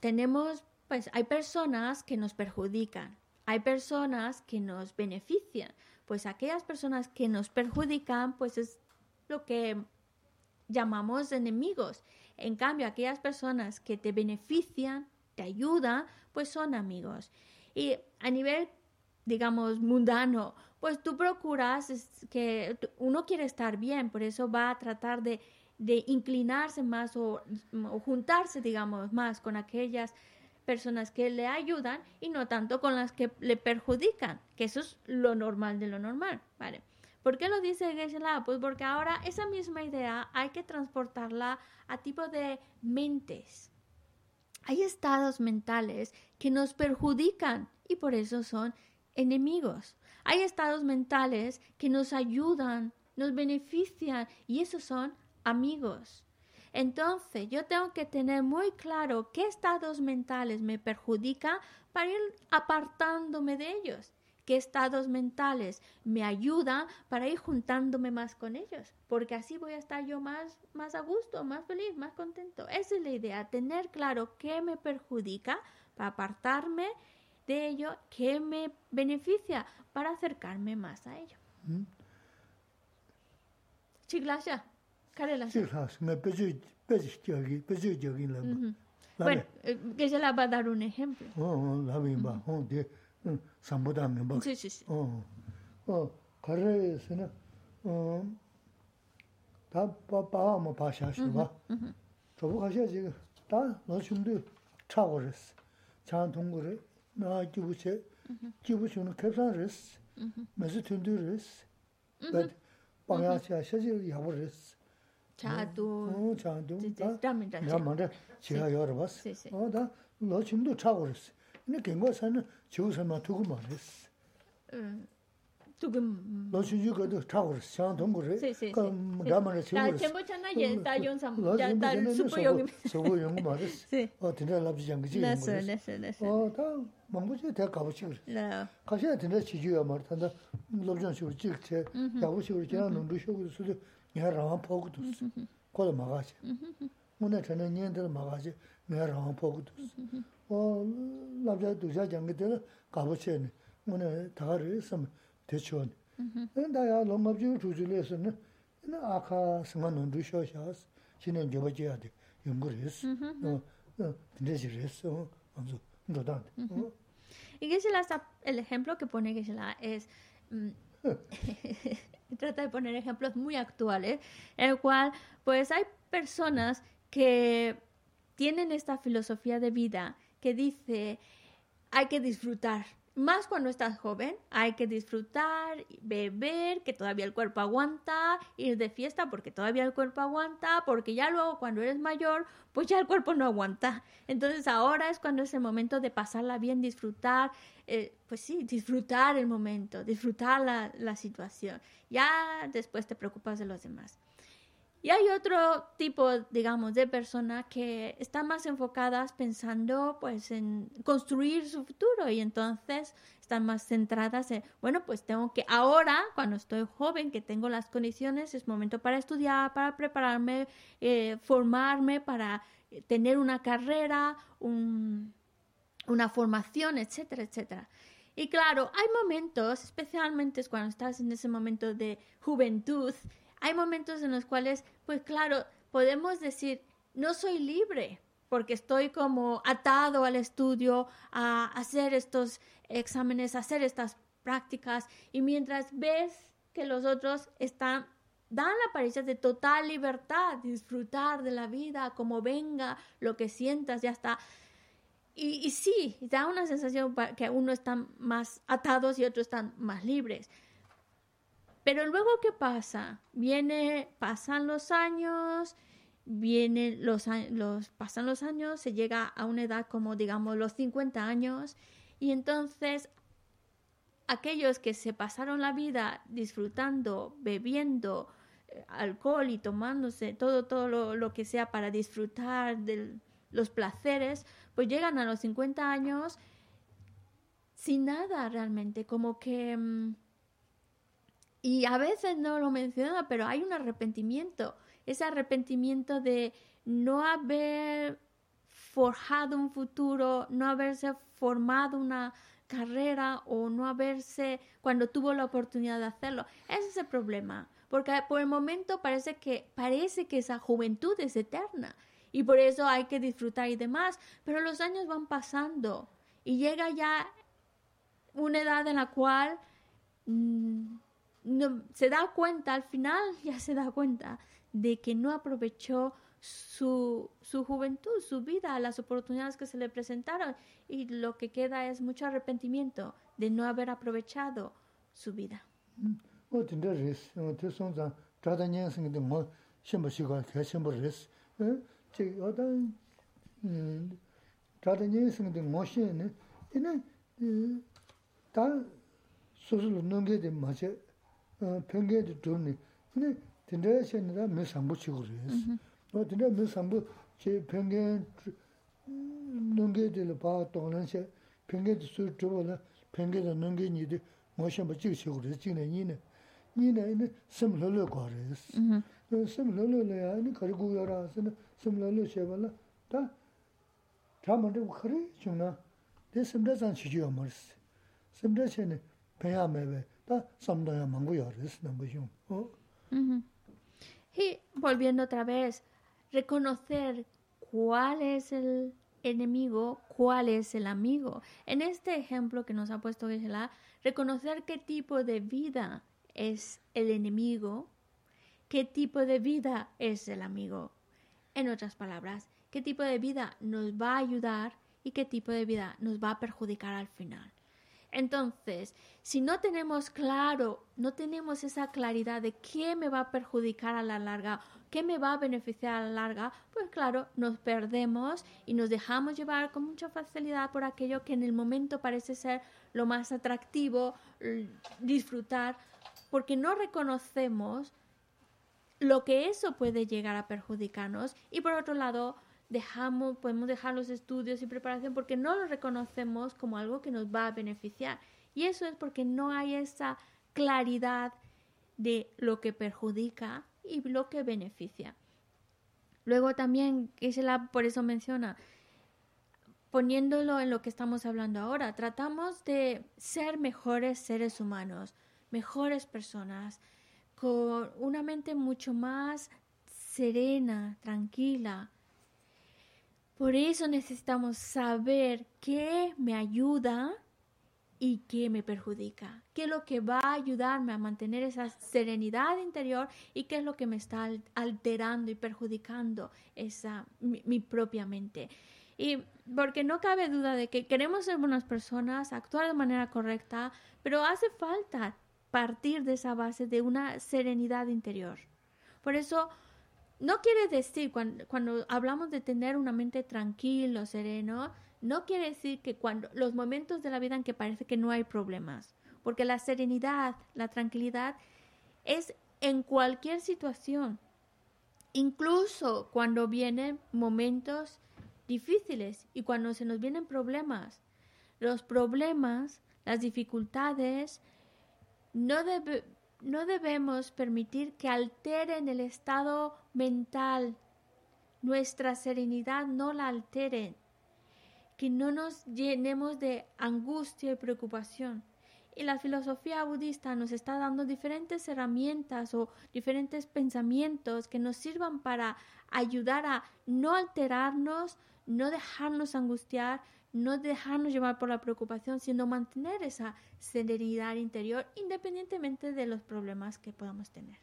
tenemos, pues, hay personas que nos perjudican, hay personas que nos benefician. Pues aquellas personas que nos perjudican, pues es lo que llamamos enemigos. En cambio, aquellas personas que te benefician, te ayudan, pues son amigos. Y a nivel, digamos, mundano, pues tú procuras que uno quiere estar bien, por eso va a tratar de, inclinarse más o, juntarse, digamos, más con aquellas personas que le ayudan y no tanto con las que le perjudican, que eso es lo normal de lo normal, ¿vale? ¿Por qué lo dice geshe Pues porque ahora esa misma idea hay que transportarla a tipo de mentes. Hay estados mentales que nos perjudican y por eso son enemigos. Hay estados mentales que nos ayudan, nos benefician y esos son amigos. Entonces yo tengo que tener muy claro qué estados mentales me perjudican para ir apartándome de ellos qué estados mentales me ayudan para ir juntándome más con ellos, porque así voy a estar yo más, más a gusto, más feliz, más contento. Esa es la idea, tener claro qué me perjudica para apartarme de ello, qué me beneficia para acercarme más a ello. Chiglasha, Karela. me Bueno, que se la va a dar un ejemplo. Oh, la misma, sambuda mienpa. Sí, sí, sí. Oh, kare sena, ta pa pa ma pa sha shi ba. Chobu ka sha ji, ta no cha go res. Chan tong go re, na jibu che, jibu che no kepsan res. Mezi tundu res. Bet, pa nga sha sha ji ya bo res. 차도 어 차도 다 담이 다 나만데 지가 여러 봤어 네, 네. 어다 너 지금도 차고 그랬어 근데 경고사는 지우서만 두고 말했어 두금 너 지금 그도 차고 그랬어 장 동거래 네, 네, 그 네. 나만에 지고 다 그랬어 전부 전화 예다 용삼 너 지금 다 전에는 슈퍼 서고- 용이 서고 용고 말했어 네. 어 진짜 납지 장기지 됐어 용고 됐어 됐어 어다 망고지 대학 가보지 그래 네 가셔야 된다 지주야 말한다 로전 쇼 찍체 야고 쇼 지나 논도 쇼고 수도 내가 라만 보고도 거기 막아지 오늘 저는 년들 막아지 내가 라만 보고도 어 남자 두자 장게들 가보체네 오늘 다가를 했으면 대초네 근데야 농업주 주주에서는 나 아까 생각 논도 쇼샤스 신은 줘봐줘야 돼 연구를 했어 어 근데 지랬어 먼저 너다 어 Y Geshe-la está- el ejemplo que pone Geshe-la es... mm, trata de poner ejemplos muy actuales, en el cual pues hay personas que tienen esta filosofía de vida que dice hay que disfrutar. más cuando estás joven, hay que disfrutar, beber, que todavía el cuerpo aguanta, ir de fiesta porque todavía el cuerpo aguanta, porque ya luego cuando eres mayor, pues ya el cuerpo no aguanta. Entonces ahora es cuando es el momento de pasarla bien, disfrutar, eh, pues sí, disfrutar el momento, disfrutar la, la situación. Ya después te preocupas de los demás. Y hay otro tipo, digamos, de personas que están más enfocadas pensando pues en construir su futuro y entonces están más centradas en, bueno, pues tengo que ahora, cuando estoy joven, que tengo las condiciones, es momento para estudiar, para prepararme, eh, formarme, para eh, tener una carrera, un, una formación, etcétera, etcétera. Y claro, hay momentos, especialmente es cuando estás en ese momento de juventud, hay momentos en los cuales, pues claro, podemos decir, no soy libre, porque estoy como atado al estudio, a hacer estos exámenes, a hacer estas prácticas, y mientras ves que los otros están dan la apariencia de total libertad, disfrutar de la vida como venga, lo que sientas, ya está. Y, y sí, da una sensación que uno están más atados y otros están más libres. Pero luego, ¿qué pasa? Viene, pasan los años, vienen los, los, pasan los años, se llega a una edad como, digamos, los 50 años, y entonces aquellos que se pasaron la vida disfrutando, bebiendo eh, alcohol y tomándose todo, todo lo, lo que sea para disfrutar de los placeres, pues llegan a los 50 años sin nada realmente, como que... mm, y a veces no lo menciona, pero hay un arrepentimiento, ese arrepentimiento de no haber forjado un futuro, no haberse formado una carrera o no haberse cuando tuvo la oportunidad de hacerlo. Ese es el problema, porque por el momento parece que parece que esa juventud es eterna y por eso hay que disfrutar y demás, pero los años van pasando y llega ya una edad en la cual mm, no- se da cuenta, al final ya se da cuenta de que no aprovechó su, su juventud, su vida, las oportunidades que se le presentaron. Y lo que queda es mucho arrepentimiento de no haber aprovechado su vida. 어 평계도 좋네 근데 진짜 신이다 몇 상부 치고 레스 어 진짜 몇 상부 제 평계 넘게 될봐 동는세 평계도 수 줘라 평계도 넘게 니들 뭐 심부 치고 그래 지네 니네 니네 심러러 거레스 심러러야 니 가지고 여라서는 심러러 쉐발라 다 다만데 그래 중나 대 심대산 지지요 말스 심대체는 배야매베 Y volviendo otra vez, reconocer cuál es el enemigo, cuál es el amigo. En este ejemplo que nos ha puesto Geshe-la, reconocer qué tipo de vida es el enemigo, qué tipo de vida es el amigo. En otras palabras, qué tipo de vida nos va a ayudar y qué tipo de vida nos va a perjudicar al final. Entonces, si no tenemos claro, no tenemos esa claridad de qué me va a perjudicar a la larga, qué me va a beneficiar a la larga, pues claro, nos perdemos y nos dejamos llevar con mucha facilidad por aquello que en el momento parece ser lo más atractivo, disfrutar, porque no reconocemos lo que eso puede llegar a perjudicarnos. Y por otro lado dejamos podemos dejar los estudios y preparación porque no lo reconocemos como algo que nos va a beneficiar y eso es porque no hay esa claridad de lo que perjudica y lo que beneficia. Luego también, Gisela por eso menciona, poniéndolo en lo que estamos hablando ahora, tratamos de ser mejores seres humanos, mejores personas, con una mente mucho más serena, tranquila. Por eso necesitamos saber qué me ayuda y qué me perjudica, qué es lo que va a ayudarme a mantener esa serenidad interior y qué es lo que me está alterando y perjudicando esa mi, propia mente. Y porque no cabe duda de que queremos ser buenas personas, actuar de manera correcta, pero hace falta partir de esa base de una serenidad interior. Por eso, no quiere decir, cuando, cuando hablamos de tener una mente tranquilo, sereno, no quiere decir que cuando los momentos de la vida en que parece que no hay problemas, porque la serenidad, la tranquilidad es en cualquier situación, incluso cuando vienen momentos difíciles y cuando se nos vienen problemas. Los problemas, las dificultades, no, no debemos permitir que alteren el estado mental. Nuestra serenidad no la alteren. Que no nos llenemos de angustia y preocupación. Y la filosofía budista nos está dando diferentes herramientas o diferentes pensamientos que nos sirvan para ayudar a no alterarnos, no dejarnos angustiar, no dejarnos llevar por la preocupación, sino mantener esa serenidad interior independientemente de los problemas que podamos tener.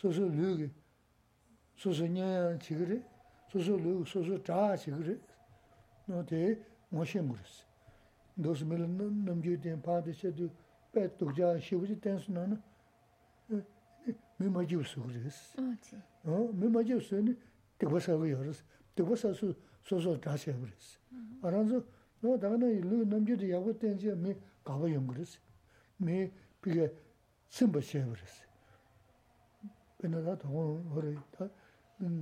소소 류기 소소 냐야 치그리 소소 류 소소 자 치그리 노데 모신 그랬어 너스 밀 넘주된 파데셔도 배 독자 시부지 댄스는 미마지우스 그랬어 어 미마지우스는 되고서고 열었어 되고서서 소소 다시 그랬어 알아서 너 다가나 일로 넘주도 야고 댄지 미 가봐 용 그랬어 미 비게 심버셔 그랬어 근데 다 동호 허리 다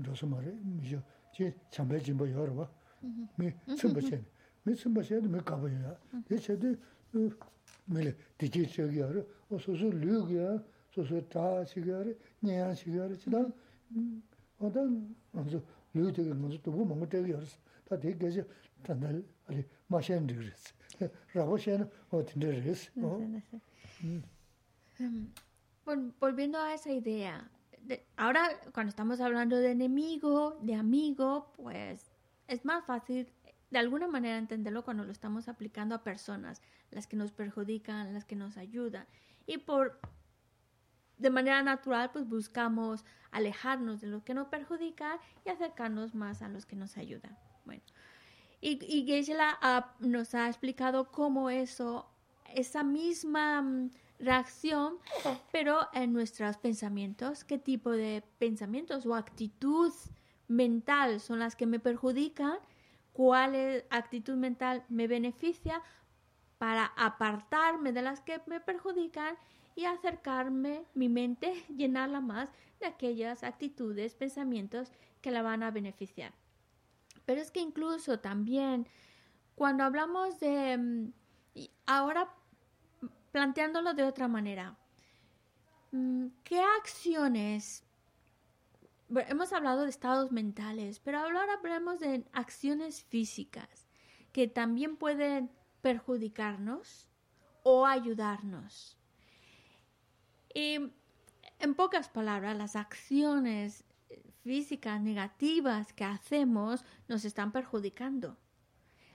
저서 말해 미죠 제 참배 진보 열어 봐. 미 춤버체. 미 춤버체도 미 가버려. 대체도 밀레 디지 저기 알아. 어 소소 류기야. 소소 다 시가래. 녀야 시가래. 지다 어떤 먼저 류되게 먼저 또 뭔가 되게 열어. 다 되게 이제 단달 아니 마셴 드그레스. 라고셴 어딘데 드그레스. 어. 음. Volviendo a esa idea, ahora cuando estamos hablando de enemigo, de amigo, pues es más fácil de alguna manera entenderlo cuando lo estamos aplicando a personas, las que nos perjudican, las que nos ayudan. Y por de manera natural, pues buscamos alejarnos de los que nos perjudican y acercarnos más a los que nos ayudan. Bueno, y, y nos ha explicado cómo eso, esa misma mm, reacción, pero en nuestros pensamientos, qué tipo de pensamientos o actitud mental son las que me perjudican, cuál actitud mental me beneficia para apartarme de las que me perjudican y acercarme mi mente, llenarla más de aquellas actitudes, pensamientos que la van a beneficiar. Pero es que incluso también cuando hablamos de mm, ahora planteándolo de otra manera, mm, ¿qué acciones? hemos hablado de estados mentales, pero ahora hablemos de acciones físicas que también pueden perjudicarnos o ayudarnos. Y en pocas palabras, las acciones físicas negativas que hacemos nos están perjudicando.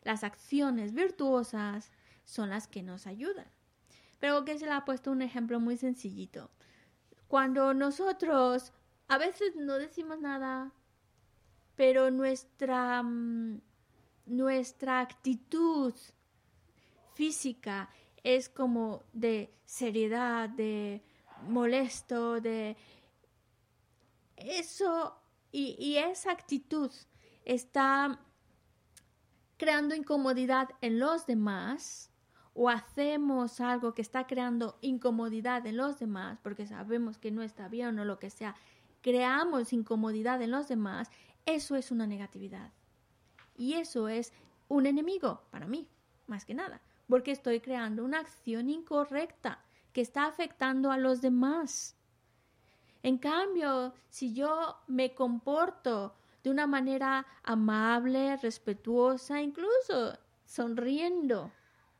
Las acciones virtuosas son las que nos ayudan. Pero que se le ha puesto un ejemplo muy sencillito. Cuando nosotros a veces no decimos nada, pero nuestra, mm, nuestra actitud física es como de seriedad, de molesto, de eso y esa actitud está creando incomodidad en los demás o hacemos algo que está creando incomodidad en los demás porque sabemos que no está bien o lo que sea, creamos incomodidad en los demás, eso es una negatividad. Y eso es un enemigo para mí, más que nada, porque estoy creando una acción incorrecta que está afectando a los demás. En cambio, si yo me comporto de una manera amable, respetuosa, incluso sonriendo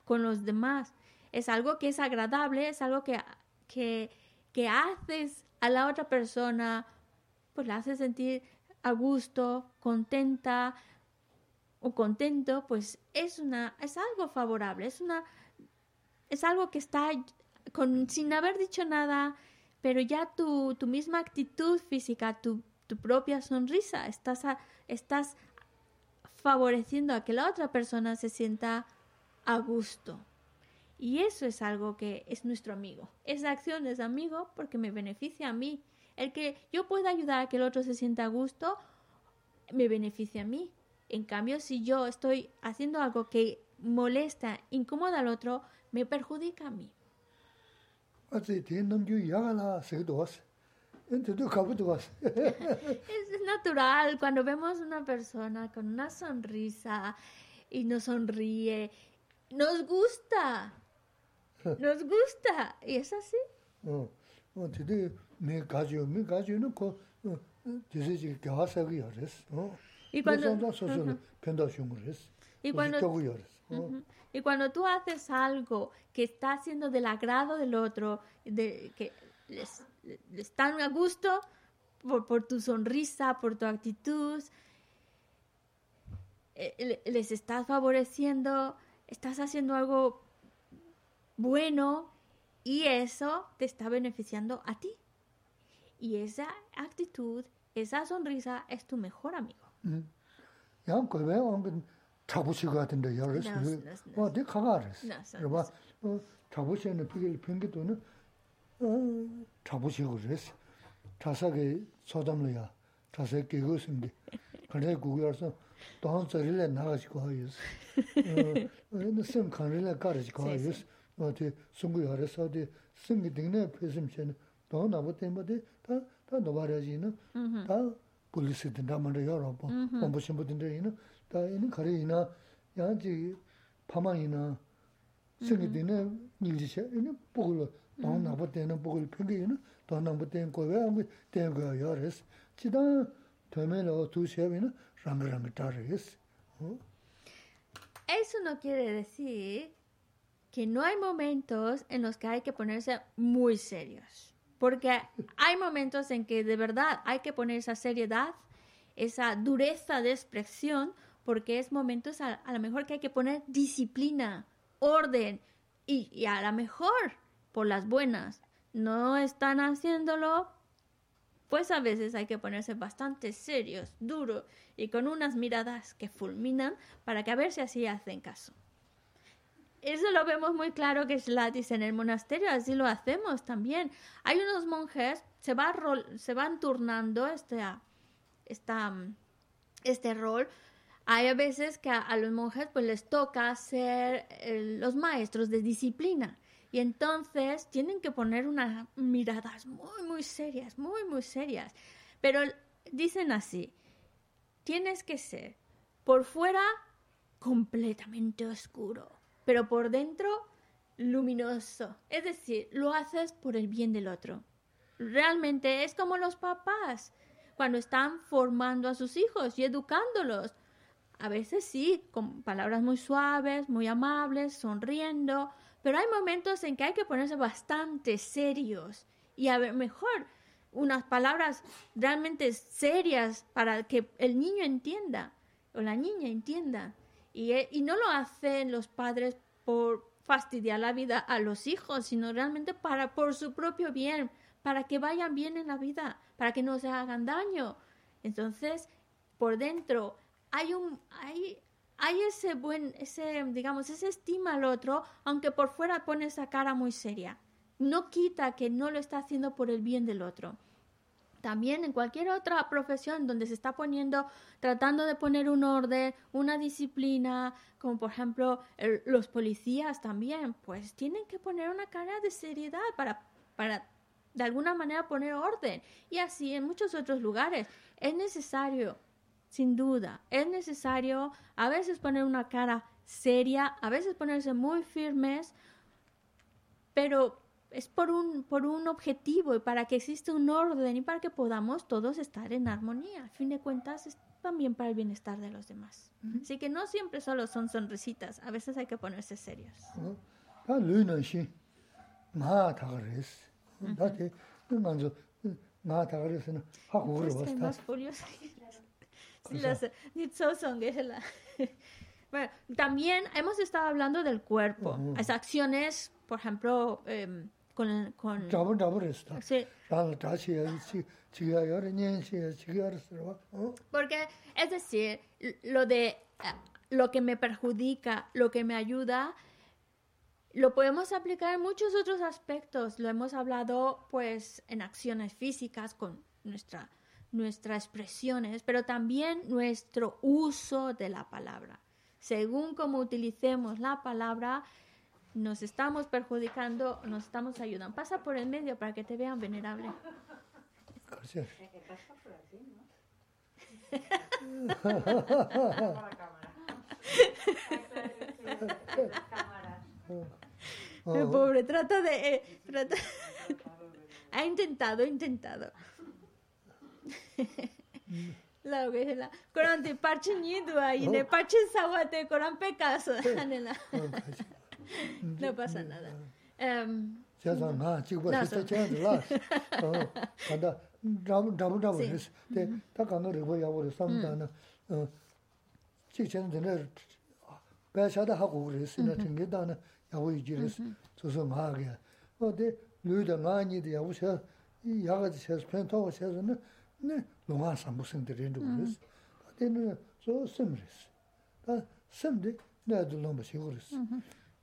con los demás, es algo que es agradable, es algo que, que, que haces a la otra persona, pues la haces sentir a gusto, contenta o contento, pues es una es algo favorable, es una es algo que está con sin haber dicho nada, pero ya tu, tu misma actitud física, tu, tu propia sonrisa, estás estás favoreciendo a que la otra persona se sienta a gusto. Y eso es algo que es nuestro amigo. Esa acción es amigo porque me beneficia a mí el que yo pueda ayudar a que el otro se sienta a gusto me beneficia a mí. En cambio, si yo estoy haciendo algo que molesta, incomoda al otro, me perjudica a mí. es natural cuando vemos una persona con una sonrisa y nos sonríe, nos gusta, nos gusta, y es así. Oh. Y cuando, tú haces algo que está haciendo del agrado del otro, de, que les, están a gusto por, por, tu sonrisa, por tu actitud, eh, les estás favoreciendo, estás haciendo algo bueno y eso te está beneficiando a ti. Y esa actitud, esa sonrisa es tu mejor amigo. 어디 송구 열어서 어디 승기 등내 패심chen 더 나고 때문에 다 다 노바라지는 다 폴리스 된다만 여러 번 공부신 분들이 있는 다 있는 거리나 야지 파마이나 승기 등내 밀지셔 있는 보글 더 나고 때는 보글 평기는 더 나고 때는 거왜 아무 때는 거 열어서 지다 되면은 두 시에는 랑랑 따르 ¿Mm? Eso no quiere decir que no hay momentos en los que hay que ponerse muy serios, porque hay momentos en que de verdad hay que poner esa seriedad, esa dureza de expresión, porque es momentos a, a lo mejor que hay que poner disciplina, orden, y, y a lo mejor por las buenas. No están haciéndolo pues a veces hay que ponerse bastante serios, duros y con unas miradas que fulminan para que a ver si así hacen caso. Eso lo vemos muy claro que es Latis en el monasterio, así lo hacemos también. Hay unos monjes, se, va se van turnando este, esta, este rol. Hay a veces que a, los monjes pues les toca ser eh, los maestros de disciplina y entonces tienen que poner unas miradas muy, muy serias, muy, muy serias. Pero dicen así, tienes que ser por fuera completamente oscuro pero por dentro luminoso. Es decir, lo haces por el bien del otro. Realmente es como los papás cuando están formando a sus hijos y educándolos. A veces sí, con palabras muy suaves, muy amables, sonriendo, pero hay momentos en que hay que ponerse bastante serios y a ver, mejor unas palabras realmente serias para que el niño entienda o la niña entienda. Y, eh, y no lo hacen los padres por fastidiar la vida a los hijos, sino realmente para por su propio bien, para que vayan bien en la vida, para que no se hagan daño. Entonces, por dentro hay un hay hay ese buen ese digamos ese estima al otro, aunque por fuera pone esa cara muy seria. No quita que no lo está haciendo por el bien del otro. También en cualquier otra profesión donde se está poniendo, tratando de poner un orden, una disciplina, como por ejemplo los policías también, pues tienen que poner una cara de seriedad para, para de alguna manera poner orden. Y así en muchos otros lugares. Es necesario, sin duda, es necesario a veces poner una cara seria, a veces ponerse muy firmes, pero es por un, por un objetivo y para que exista un orden y para que podamos todos estar en armonía. A fin de cuentas, es también para el bienestar de los demás. Así que no siempre solo son sonrisitas, a veces hay que ponerse serios. Sí, las, es la... bueno, también hemos estado hablando del cuerpo. Uh -huh. Las acciones, por ejemplo, eh, con... con... Sí. Porque, es decir, lo de eh, lo que me perjudica, lo que me ayuda, lo podemos aplicar en muchos otros aspectos. Lo hemos hablado, pues, en acciones físicas con nuestra nuestras expresiones, pero también nuestro uso de la palabra. Según cómo utilicemos la palabra, nos estamos perjudicando, nos estamos ayudando. Pasa por el medio para que te vean venerable. Gracias. El pobre trata de... Eh, trata... ha intentado, ha intentado. Oh. Oh. la que la coran de parche ni dua y de parche sawate coran pecas anela no pasa nada. Em ya sa na chi por esta chance la. Cuando dam dam dam es de ta cuando rego ya por sam da na oh, chi chen de ne ba sha da ha go res na ting ge da na ya wo ji res so so ma ge. O de lu da ma ni de ya wo sha ya ga de sha pen to sha na 류다 많이도 야고서 이 야가지 세서 펜토고 세서는 네 농아 삼부생들인도 그랬어. 그때는 저 심랬어. 다 심데 나도 너무 시고랬어.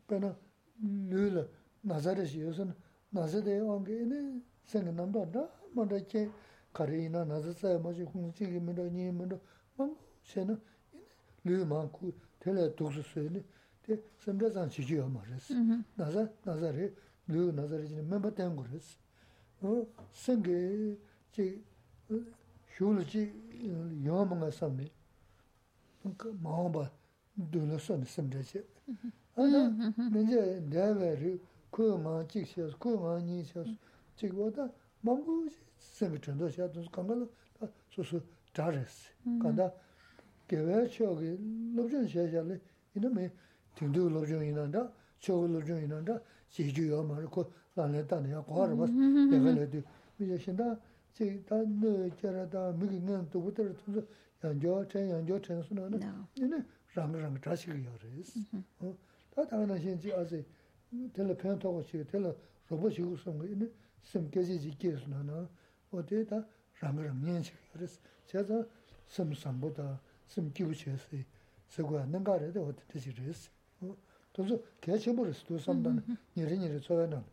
그러나 류를 나자르시 요선 나자데 왕게네 생각난다 뭐라게 가리나 나자사 뭐지 공식이 뭐로 니면도 뭐 쟤는 류만고 텔레 독수스네 데 선배상 지지요 말했어 나자 나자레 류 나자르지 멤버 된 거랬어 어 생게 지 휴르지 요망가 삼네 그 마음바 둘러선 심되지 아나 이제 shūla chī yō mō ngā sāmi, mā hō bā dōla sāmi sāmdhā chī. Ānā, mēnchā dāyā rī, kū mā chīk shās, kū mā nī shās, chīk wā tā, mā mō chī sāmi chandā shā, tō sū kāmbā lā, sū sū dā rā sī. Kāndā, gyawā chō kī lōbchōn shā shā lī, inā mē tīndū lōbchōn inā ndā, chō lōbchōn inā ndā, chī chū yō mā rī, kō lā lē tā nī yā, kō rā bā, chik tā nē kērā tā mīki ngān tūku tērā tūsā yāngyō chēn yāngyō chēn sū nā nā nē rāng rāng chā shik yā rēs. Tā tā nā shēn chī āsī tēlā pēn tōgō shik, tēlā rōpa shik u sōng nē sīm kēchī chī kē sū nā nā wā tē tā rāng rāng nyēn shik yā rēs. Chē tā sīm sāmbō tā sīm kīw chē sī sī guā nā ngā rē tā wā tē shik rēs. Tō sū kē chē bō rēs tū sāmbā nē rē nē rē tsō yā nā.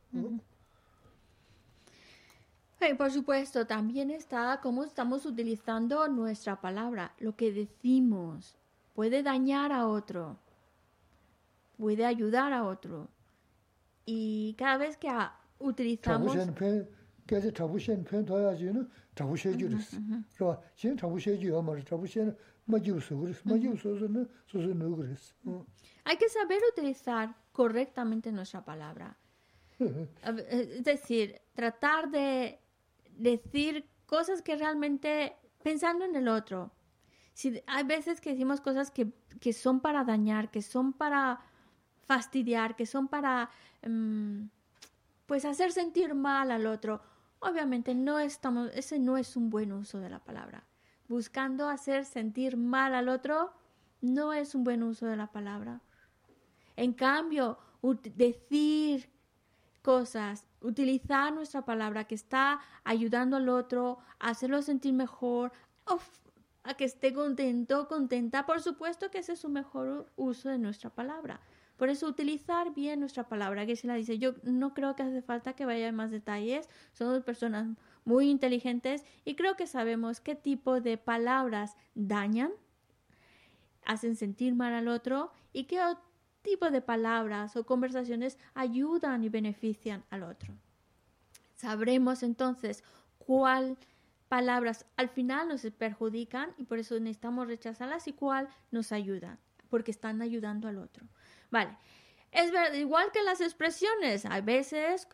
Y por supuesto, también está cómo estamos utilizando nuestra palabra. Lo que decimos puede dañar a otro, puede ayudar a otro. Y cada vez que ah, utilizamos... 자부션 편 계속 자부션 편 둬야지는 자부셔 주랬어. 그러봐. 지금 자부셔 줘야 말이야. 자부션 맞지우서 그랬어. 맞지우서는 소소 누 그랬어. 어. Hay que saber utilizar correctamente nuestra palabra. A ve- eh, Es decir, tratar de decir cosas que realmente pensando en el otro. Si hay veces que decimos cosas que, que son para dañar, que son para fastidiar, que son para mm, pues hacer sentir mal al otro. obviamente no estamos, ese no es un buen uso de la palabra. Buscando hacer sentir mal al otro no es un buen uso de la palabra. En cambio, decir cosas, utilizar nuestra palabra que está ayudando al otro a hacerlo sentir mejor, a que esté contento, contenta, por supuesto que ese es su mejor uso de nuestra palabra. Por eso utilizar bien nuestra palabra, que se la dice, yo no creo que hace falta que vaya en más detalles, somos personas muy inteligentes y creo que sabemos qué tipo de palabras dañan, hacen sentir mal al otro y qué tipo de palabras o conversaciones ayudan y benefician al otro. Sabremos entonces cuál palabras al final nos perjudican y por eso necesitamos rechazarlas y cuál nos ayudan, porque están ayudando al otro. Vale, es verdad, igual que las expresiones, a veces,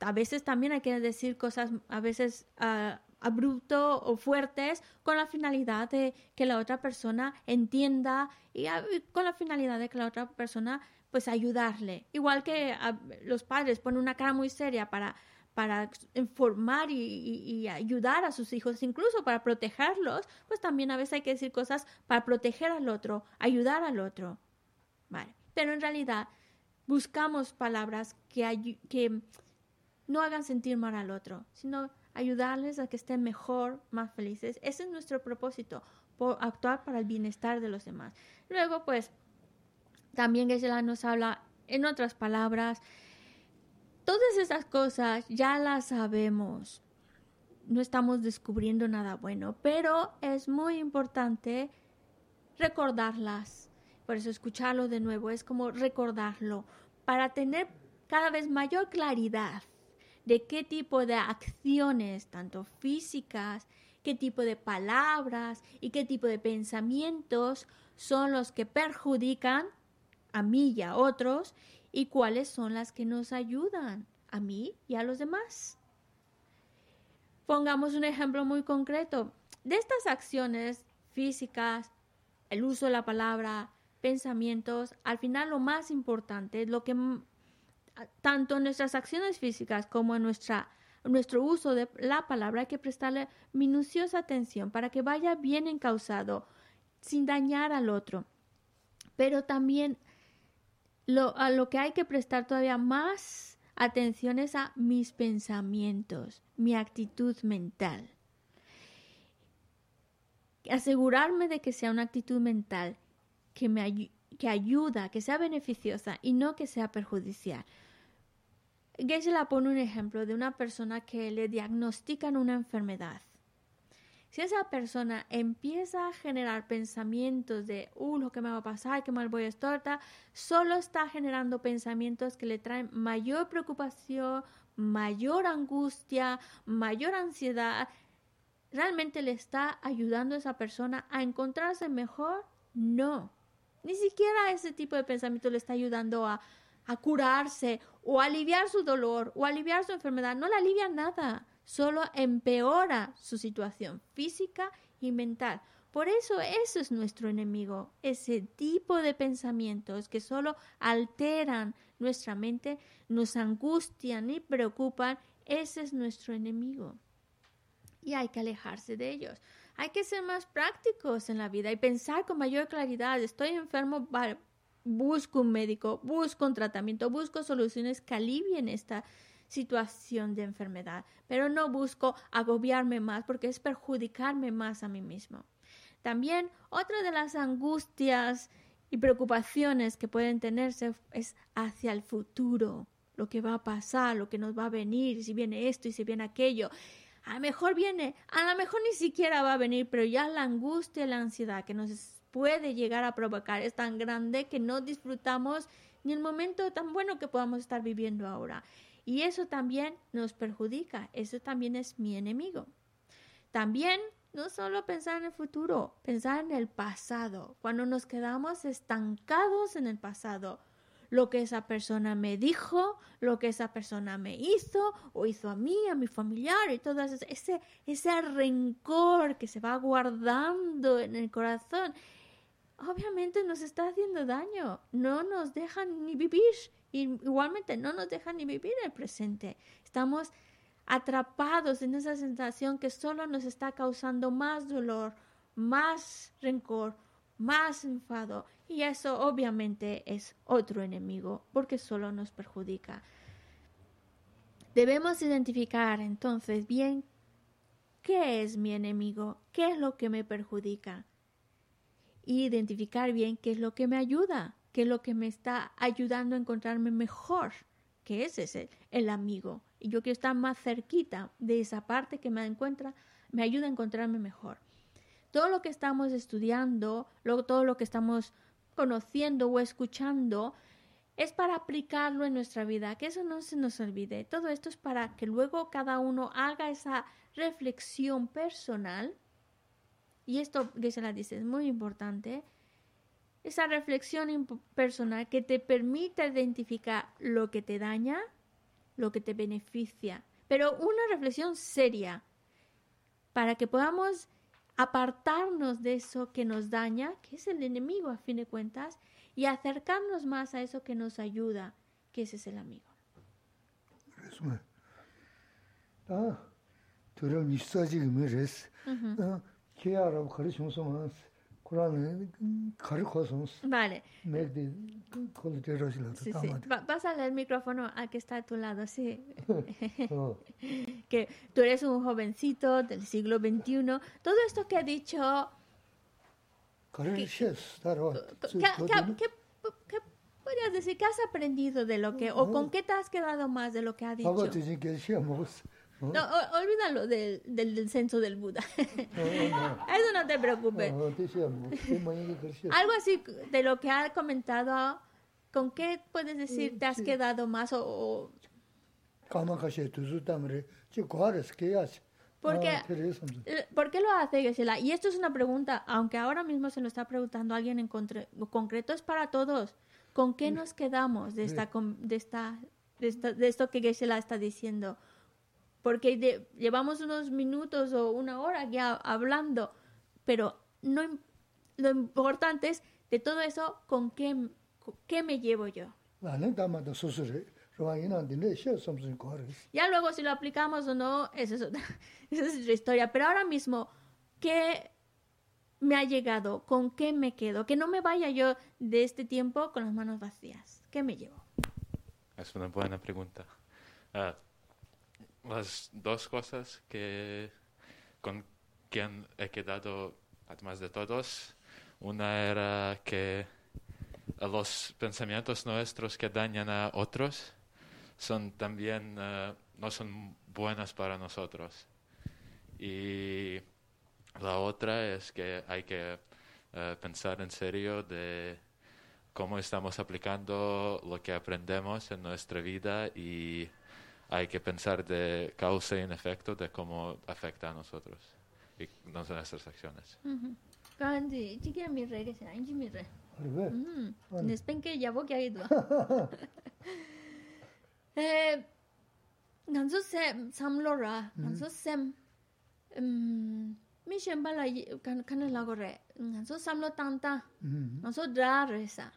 a veces también hay que decir cosas a veces uh, abrupto o fuertes con la finalidad de que la otra persona entienda y con la finalidad de que la otra persona pues ayudarle. Igual que los padres ponen una cara muy seria para para informar y, ayudar a sus hijos, incluso para protegerlos, pues también a veces hay que decir cosas para proteger al otro, ayudar al otro. Vale. Pero en realidad buscamos palabras que, que no hagan sentir mal al otro, sino ayudarles a que estén mejor, más felices. Ese es nuestro propósito, por actuar para el bienestar de los demás. Luego, pues, también Geshe nos habla en otras palabras Todas esas cosas ya las sabemos. No estamos descubriendo nada bueno, pero es muy importante recordarlas. Por eso escucharlo de nuevo es como recordarlo para tener cada vez mayor claridad de qué tipo de acciones, tanto físicas, qué tipo de palabras y qué tipo de pensamientos son los que perjudican a mí y a otros y cuáles son las que nos ayudan a mí y a los demás. Pongamos un ejemplo muy concreto. De estas acciones físicas, el uso de la palabra, pensamientos, al final lo más importante, lo que tanto en nuestras acciones físicas como en nuestra, nuestro uso de la palabra hay que prestarle minuciosa atención para que vaya bien encausado, sin dañar al otro. Pero también lo, a lo que hay que prestar todavía más atención es a mis pensamientos, mi actitud mental. Asegurarme de que sea una actitud mental que me que ayuda, que sea beneficiosa y no que sea perjudicial. Geshe la pone un ejemplo de una persona que le diagnostican una enfermedad si esa persona empieza a generar pensamientos de, uh, lo que me va a pasar, qué mal voy a estar, solo está generando pensamientos que le traen mayor preocupación, mayor angustia, mayor ansiedad. ¿Realmente le está ayudando a esa persona a encontrarse mejor? No. Ni siquiera ese tipo de pensamiento le está ayudando a, a curarse o aliviar su dolor o aliviar su enfermedad. No le alivia nada solo empeora su situación física y mental. Por eso eso es nuestro enemigo, ese tipo de pensamientos que solo alteran nuestra mente, nos angustian y preocupan, ese es nuestro enemigo. Y hay que alejarse de ellos. Hay que ser más prácticos en la vida y pensar con mayor claridad. Estoy enfermo, busco un médico, busco un tratamiento, busco soluciones que alivien esta situación de enfermedad, pero no busco agobiarme más porque es perjudicarme más a mí mismo. También otra de las angustias y preocupaciones que pueden tenerse es hacia el futuro, lo que va a pasar, lo que nos va a venir, si viene esto y si viene aquello. A lo mejor viene, a lo mejor ni siquiera va a venir, pero ya la angustia y la ansiedad que nos puede llegar a provocar es tan grande que no disfrutamos ni el momento tan bueno que podamos estar viviendo ahora. Y eso también nos perjudica, eso también es mi enemigo. También no solo pensar en el futuro, pensar en el pasado, cuando nos quedamos estancados en el pasado, lo que esa persona me dijo, lo que esa persona me hizo o hizo a mí, a mi familiar y todo eso, ese, ese rencor que se va guardando en el corazón, obviamente nos está haciendo daño, no nos dejan ni vivir igualmente no nos deja ni vivir el presente. Estamos atrapados en esa sensación que solo nos está causando más dolor, más rencor, más enfado. Y eso obviamente es otro enemigo porque solo nos perjudica. Debemos identificar entonces bien qué es mi enemigo, qué es lo que me perjudica. Identificar bien qué es lo que me ayuda, qué es lo que me está ayudando a encontrarme mejor, que es el, el amigo. Y yo quiero estar más cerquita de esa parte que me encuentra, me ayuda a encontrarme mejor. Todo lo que estamos estudiando, todo lo que estamos conociendo o escuchando, es para aplicarlo en nuestra vida, que eso no se nos olvide. Todo esto es para que luego cada uno haga esa reflexión personal. Y esto, que se la dice, es muy importante. Esa reflexión personal que te permite identificar lo que te daña, lo que te beneficia. Pero una reflexión seria para que podamos apartarnos de eso que nos daña, que es el enemigo a fin de cuentas, y acercarnos más a eso que nos ayuda, que ese es el amigo. Ah, Vale. Sí, sí. Pásale el micrófono al que está a tu lado, sí. Oh. que tú eres un jovencito del siglo XXI. Todo esto que ha dicho... ¿Qué, qué, podrías decir? ¿Qué has aprendido de lo que... o con qué te has quedado más de lo que ha dicho? No, olvídalo del, del, del, censo del Buda. Eso no te preocupes. Algo así de lo que ha comentado, ¿con qué puedes decir te has quedado más o...? o... Porque, ¿Por qué lo hace Gesela? Y esto es una pregunta, aunque ahora mismo se lo está preguntando alguien en concreto, es para todos. ¿Con qué nos quedamos de, esta, de, esta, de, esta, de esto que Gesela está diciendo? Porque llevamos unos minutos o una hora ya hablando, pero no, lo importante es de todo eso, ¿con qué, qué me llevo yo? Ya luego si lo aplicamos o no, esa es, otra, esa es otra historia. Pero ahora mismo, ¿qué me ha llegado? ¿Con qué me quedo? Que no me vaya yo de este tiempo con las manos vacías. ¿Qué me llevo? Es una buena pregunta. Uh, las dos cosas que con quien he quedado, además de todos, una era que los pensamientos nuestros que dañan a otros son también uh, no son buenas para nosotros. Y la otra es que hay que uh, pensar en serio de cómo estamos aplicando lo que aprendemos en nuestra vida y hay que pensar de causa y en efecto de cómo afecta a nosotros y nuestras acciones. Chiki mi re que será inji mi re. Nespen que ya que ha ido. Eh, ganso sem samlora, ganso sem mi shemba la kan kan la gore. Ganso samlo tanta. Dra resa.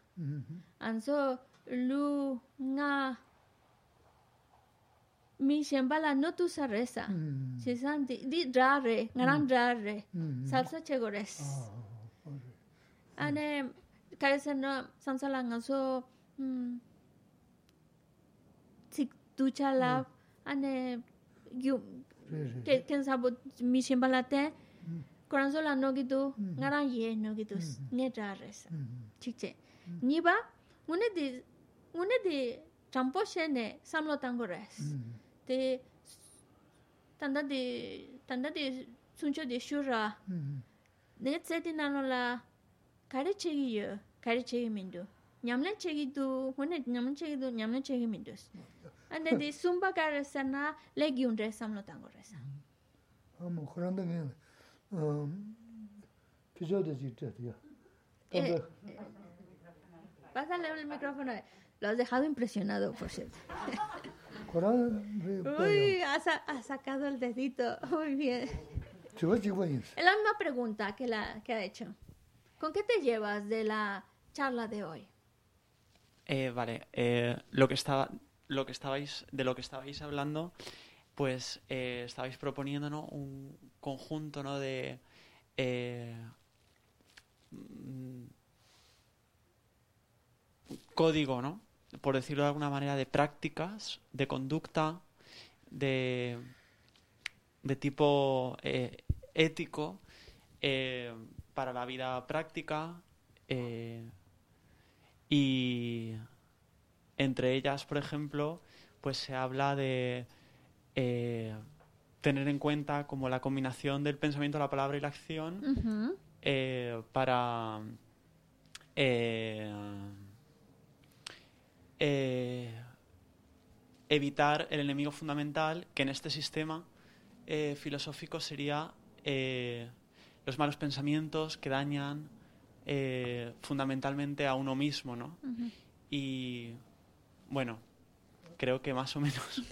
Ganso lu nga mi shenpa la no tu sa re sa. Che san di, di dra re, ngaran dra re, salsa che go res. Ane, kare san no, sansa la nga so, mm, tsik tu cha la, ane, yu, ken sabo mi shenpa la ten, koran so la no ki tu, ngaran ye no ki tu, nge dra re sa. Chik che. Niba, ngune di, ngune di, champo she ne, samlo tango res. Mm. De tanda de tanda de suncho de shura ne tse de nano la kare chegi yo kare chegi mindo nyamle chegi du hone nyamle chegi du nyamle chegi mindo ande de sumba kare sana legion re samlo tango re sa amo khuranda nge um pijo de jite ya Pásale el micrófono. Lo has dejado impresionado, por cierto. Uy, ha, sacado el dedito. Muy bien. Es la misma pregunta que, la, que ha hecho. ¿Con qué te llevas de la charla de hoy? Eh, vale, eh, lo que estaba, lo que estabais, de lo que estabais hablando, pues eh, estabais proponiendo ¿no? un conjunto ¿no? de eh, mm, código, ¿no? Por decirlo de alguna manera, de prácticas, de conducta, de, de tipo eh, ético eh, para la vida práctica eh, y entre ellas, por ejemplo, pues se habla de tener en cuenta como la combinación del pensamiento, la palabra y la acción para eh, evitar el enemigo fundamental que en este sistema eh, filosófico sería eh, los malos pensamientos que dañan eh, fundamentalmente a uno mismo, ¿no? Y bueno, creo que más o menos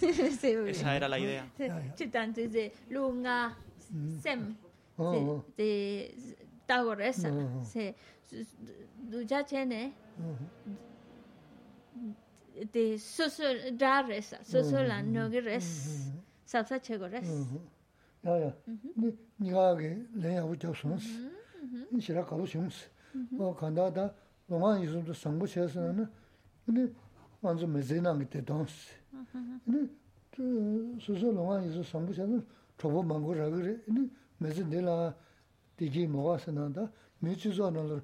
esa era la idea. de soso da resa soso la no ge res sapsa che go res ya ya ni ni ga ge le ya u jo sons ni shira ka lo sons mo kan da da lo ma ni zum sang bo che sa na ni wan zu me ze na ge de dans ni soso lo ma ni zu sang bo che na cho bo mang go ra ge ni me ze de la de ge mo ga sa na da me chi zo na lo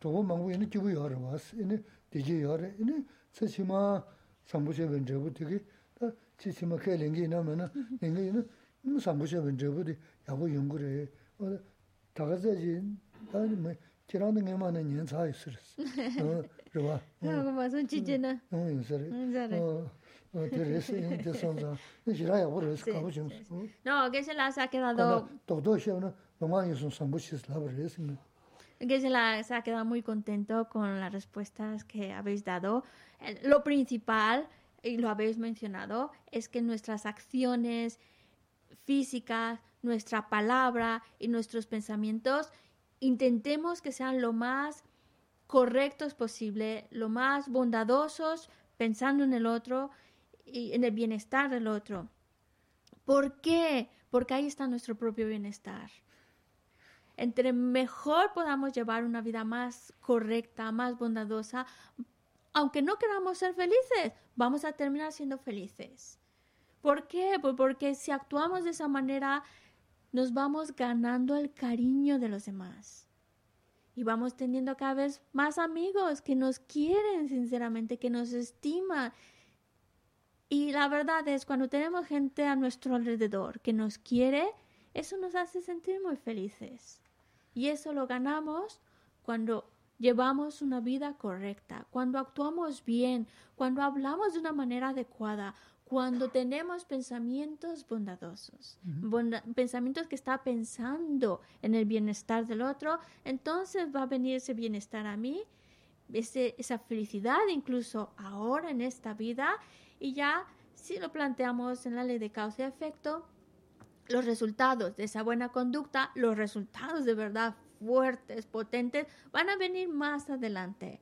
cho bo mang go ni ki bu yo ra was ni de ge yo ra ni tsa shima sambusheben drebu tiki, ta chi shima kaya lingi ina me na, lingi ina, nima sambusheben drebu di yabu yungu re, oda tagaza ji, ta me, kiranda nga ma na nyan tsa yu siris, ah, rwa. Nga ma ah. sun chi je na? Nga yun siri. Te resi, yun te san za, ni shira yabu resi kabu chung. No, geshe la sa kena do. Dokdo sheba na, loma yu sun sambushes labu resi nga. que se, ha quedado muy contento con las respuestas que habéis dado. Eh, lo principal, y lo habéis mencionado, es que nuestras acciones físicas, nuestra palabra y nuestros pensamientos intentemos que sean lo más correctos posible, lo más bondadosos, pensando en el otro y en el bienestar del otro. ¿Por qué? Porque ahí está nuestro propio bienestar entre mejor podamos llevar una vida más correcta, más bondadosa, aunque no queramos ser felices, vamos a terminar siendo felices. ¿Por qué? Pues porque si actuamos de esa manera, nos vamos ganando el cariño de los demás. Y vamos teniendo cada vez más amigos que nos quieren sinceramente, que nos estiman. Y la verdad es, cuando tenemos gente a nuestro alrededor que nos quiere, eso nos hace sentir muy felices. Y eso lo ganamos cuando llevamos una vida correcta, cuando actuamos bien, cuando hablamos de una manera adecuada, cuando tenemos pensamientos bondadosos, bonda- pensamientos que está pensando en el bienestar del otro, entonces va a venir ese bienestar a mí, ese- esa felicidad incluso ahora en esta vida y ya si lo planteamos en la ley de causa y efecto, los resultados de esa buena conducta, los resultados de verdad fuertes, potentes, van a venir más adelante.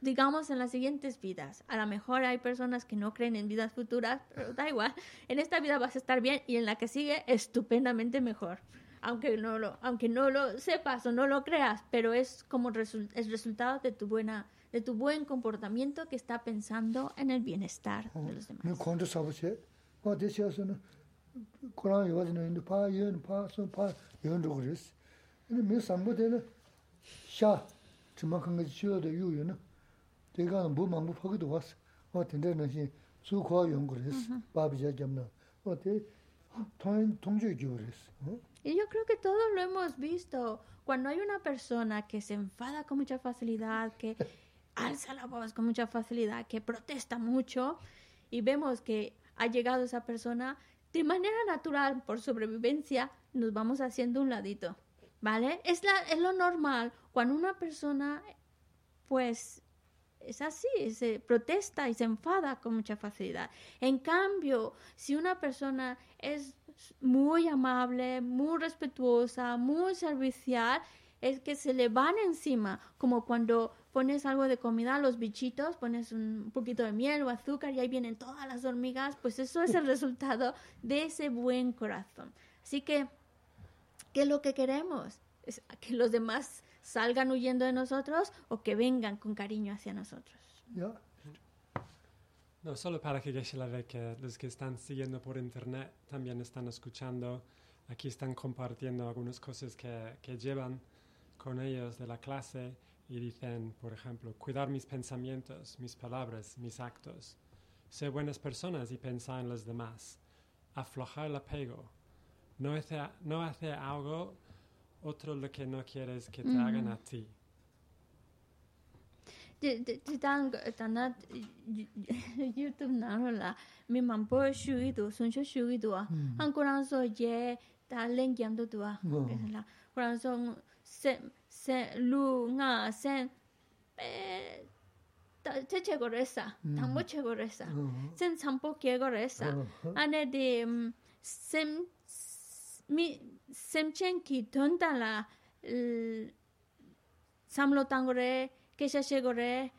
Digamos en las siguientes vidas. A lo mejor hay personas que no creen en vidas futuras, pero da igual. En esta vida vas a estar bien y en la que sigue estupendamente mejor. Aunque no lo, aunque no lo sepas o no lo creas, pero es como es resultado de tu buena, de tu buen comportamiento que está pensando en el bienestar de los demás. Yuwa Y yo creo que todos lo hemos visto. Cuando hay una persona que se enfada con mucha facilidad, que alza la voz con mucha facilidad, que protesta mucho, y vemos que ha llegado esa persona, de manera natural, por sobrevivencia, nos vamos haciendo un ladito. ¿Vale? Es, la, es lo normal. Cuando una persona, pues, es así, se protesta y se enfada con mucha facilidad. En cambio, si una persona es muy amable, muy respetuosa, muy servicial, es que se le van encima, como cuando pones algo de comida a los bichitos, pones un poquito de miel o azúcar y ahí vienen todas las hormigas, pues eso es el resultado de ese buen corazón. Así que, ¿qué es lo que queremos? Es que los demás salgan huyendo de nosotros o que vengan con cariño hacia nosotros. No, solo para que Geshe la ve que los que están siguiendo por internet también están escuchando. Aquí están compartiendo algunas cosas que, que llevan con ellos de la clase y dicen, por ejemplo, cuidar mis pensamientos, mis palabras, mis actos, ser buenas personas y pensar en los demás, aflojar el apego, no hacer, no hacer algo otro lo que no quieres que te hagan a ti. YouTube a mm. a sen lu nga sen pe te che go resa mm. tambo che go resa mm. sen sampo ke go resa mm-hmm. ane de mm, sem mi sem chen ki donda la samlo tango re kesha che go re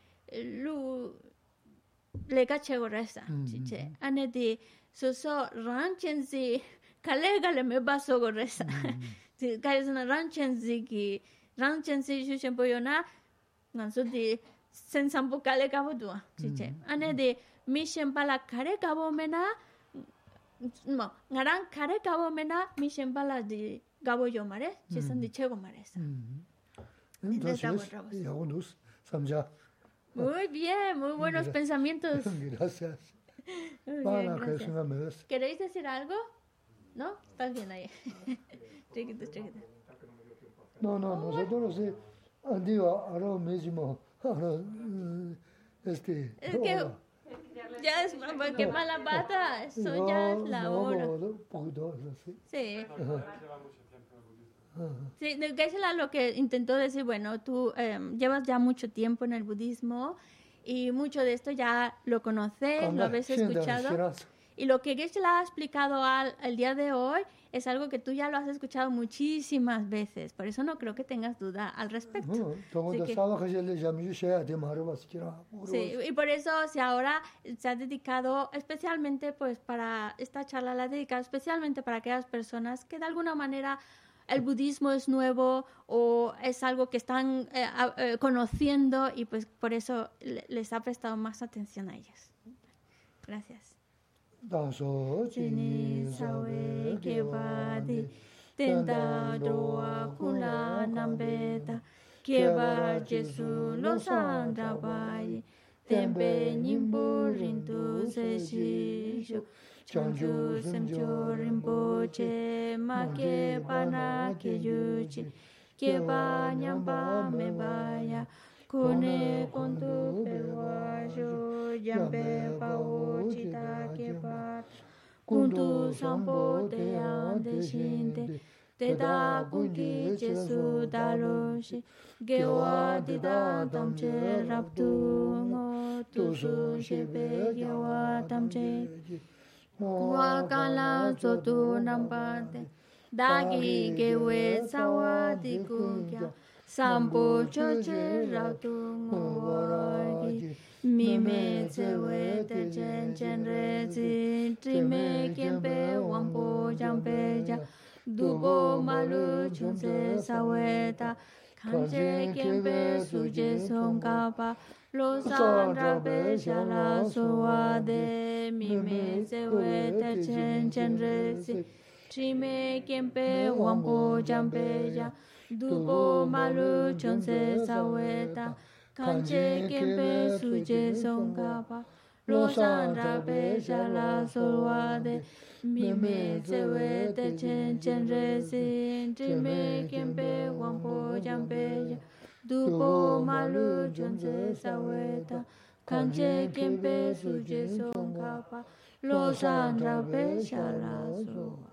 lu lega che go resa che. Ane de so so ran chen zi kale gale me baso go resa ཁས ཁས ཁས ཁས ཁས 让前世修行不有那，俺说的身上不干的干不多，是这。俺那的米线巴拉卡的干不没那，么俺让卡的干不没那米线巴拉的干不有嘛嘞，就算的切过嘛嘞噻。Entonces, ya. Muy bien, muy buenos pensamientos. Gracias. ¿Queréis decir algo? ¿No? Estás bien ahí. chiquito, chiquito. No, no, nosotros sí. Andiva, ahora mismo, ahora, eh, este. Es que ahora. ya es porque mala pata, eso ya es la no, hora. no, no, poquito, sí. Sí. Sí, Geshe-la lo que intentó decir, bueno, tú eh, llevas ya mucho tiempo en el budismo y mucho de esto ya lo conoces, lo habéis escuchado. Y lo que Geshe ha explicado al, al, día de hoy es algo que tú ya lo has escuchado muchísimas veces. Por eso no creo que tengas duda al respecto. Que, sí, y por eso si ahora se ha dedicado especialmente pues para esta charla, la ha dedicado especialmente para aquellas personas que de alguna manera el budismo es nuevo o es algo que están eh, eh, conociendo y pues por eso les ha prestado más atención a ellas. Gracias. dāngshō jīni sāwē kēwādi tēndā dōwā kūlā nāmbētā kēwā jēsū lōsāng rābāyī tēmbē nīmbō rīntū sēshīshū chāngchū sēmchū rīmbō chē mā kēpā nā kēyū chī kēpā nyāmbā mē bāyā kūne kōntū pēwā shū yambe pao chita keba kuntu sampo te ande shinte te da kunki jesu daloshi gewa dida tamche rabdu ngo tusu shebe gewa tamche wa kala sotu nampate dagi gewe sawa dikukya sampo choche rabdu ngo mi me tse we te chen chen re zi tri me kien pe wang po jang pe ja du bo ma lu chun se sa we ta kan che kien pe su je song ka pa lo san ra pe sha la su wa de mi me tse we te chen chen re zi tri me kien pe wang po jang pe ja du bo ma lu chun se sa we ta Kanje kempe suje songkapa Lo san rabe shala solwa de Mime tsewe te chen chen re sin Trime kempe wampo jampe ya Dupo malu chonse saweta Kanje kempe suje songkapa Lo san rabe shala solwa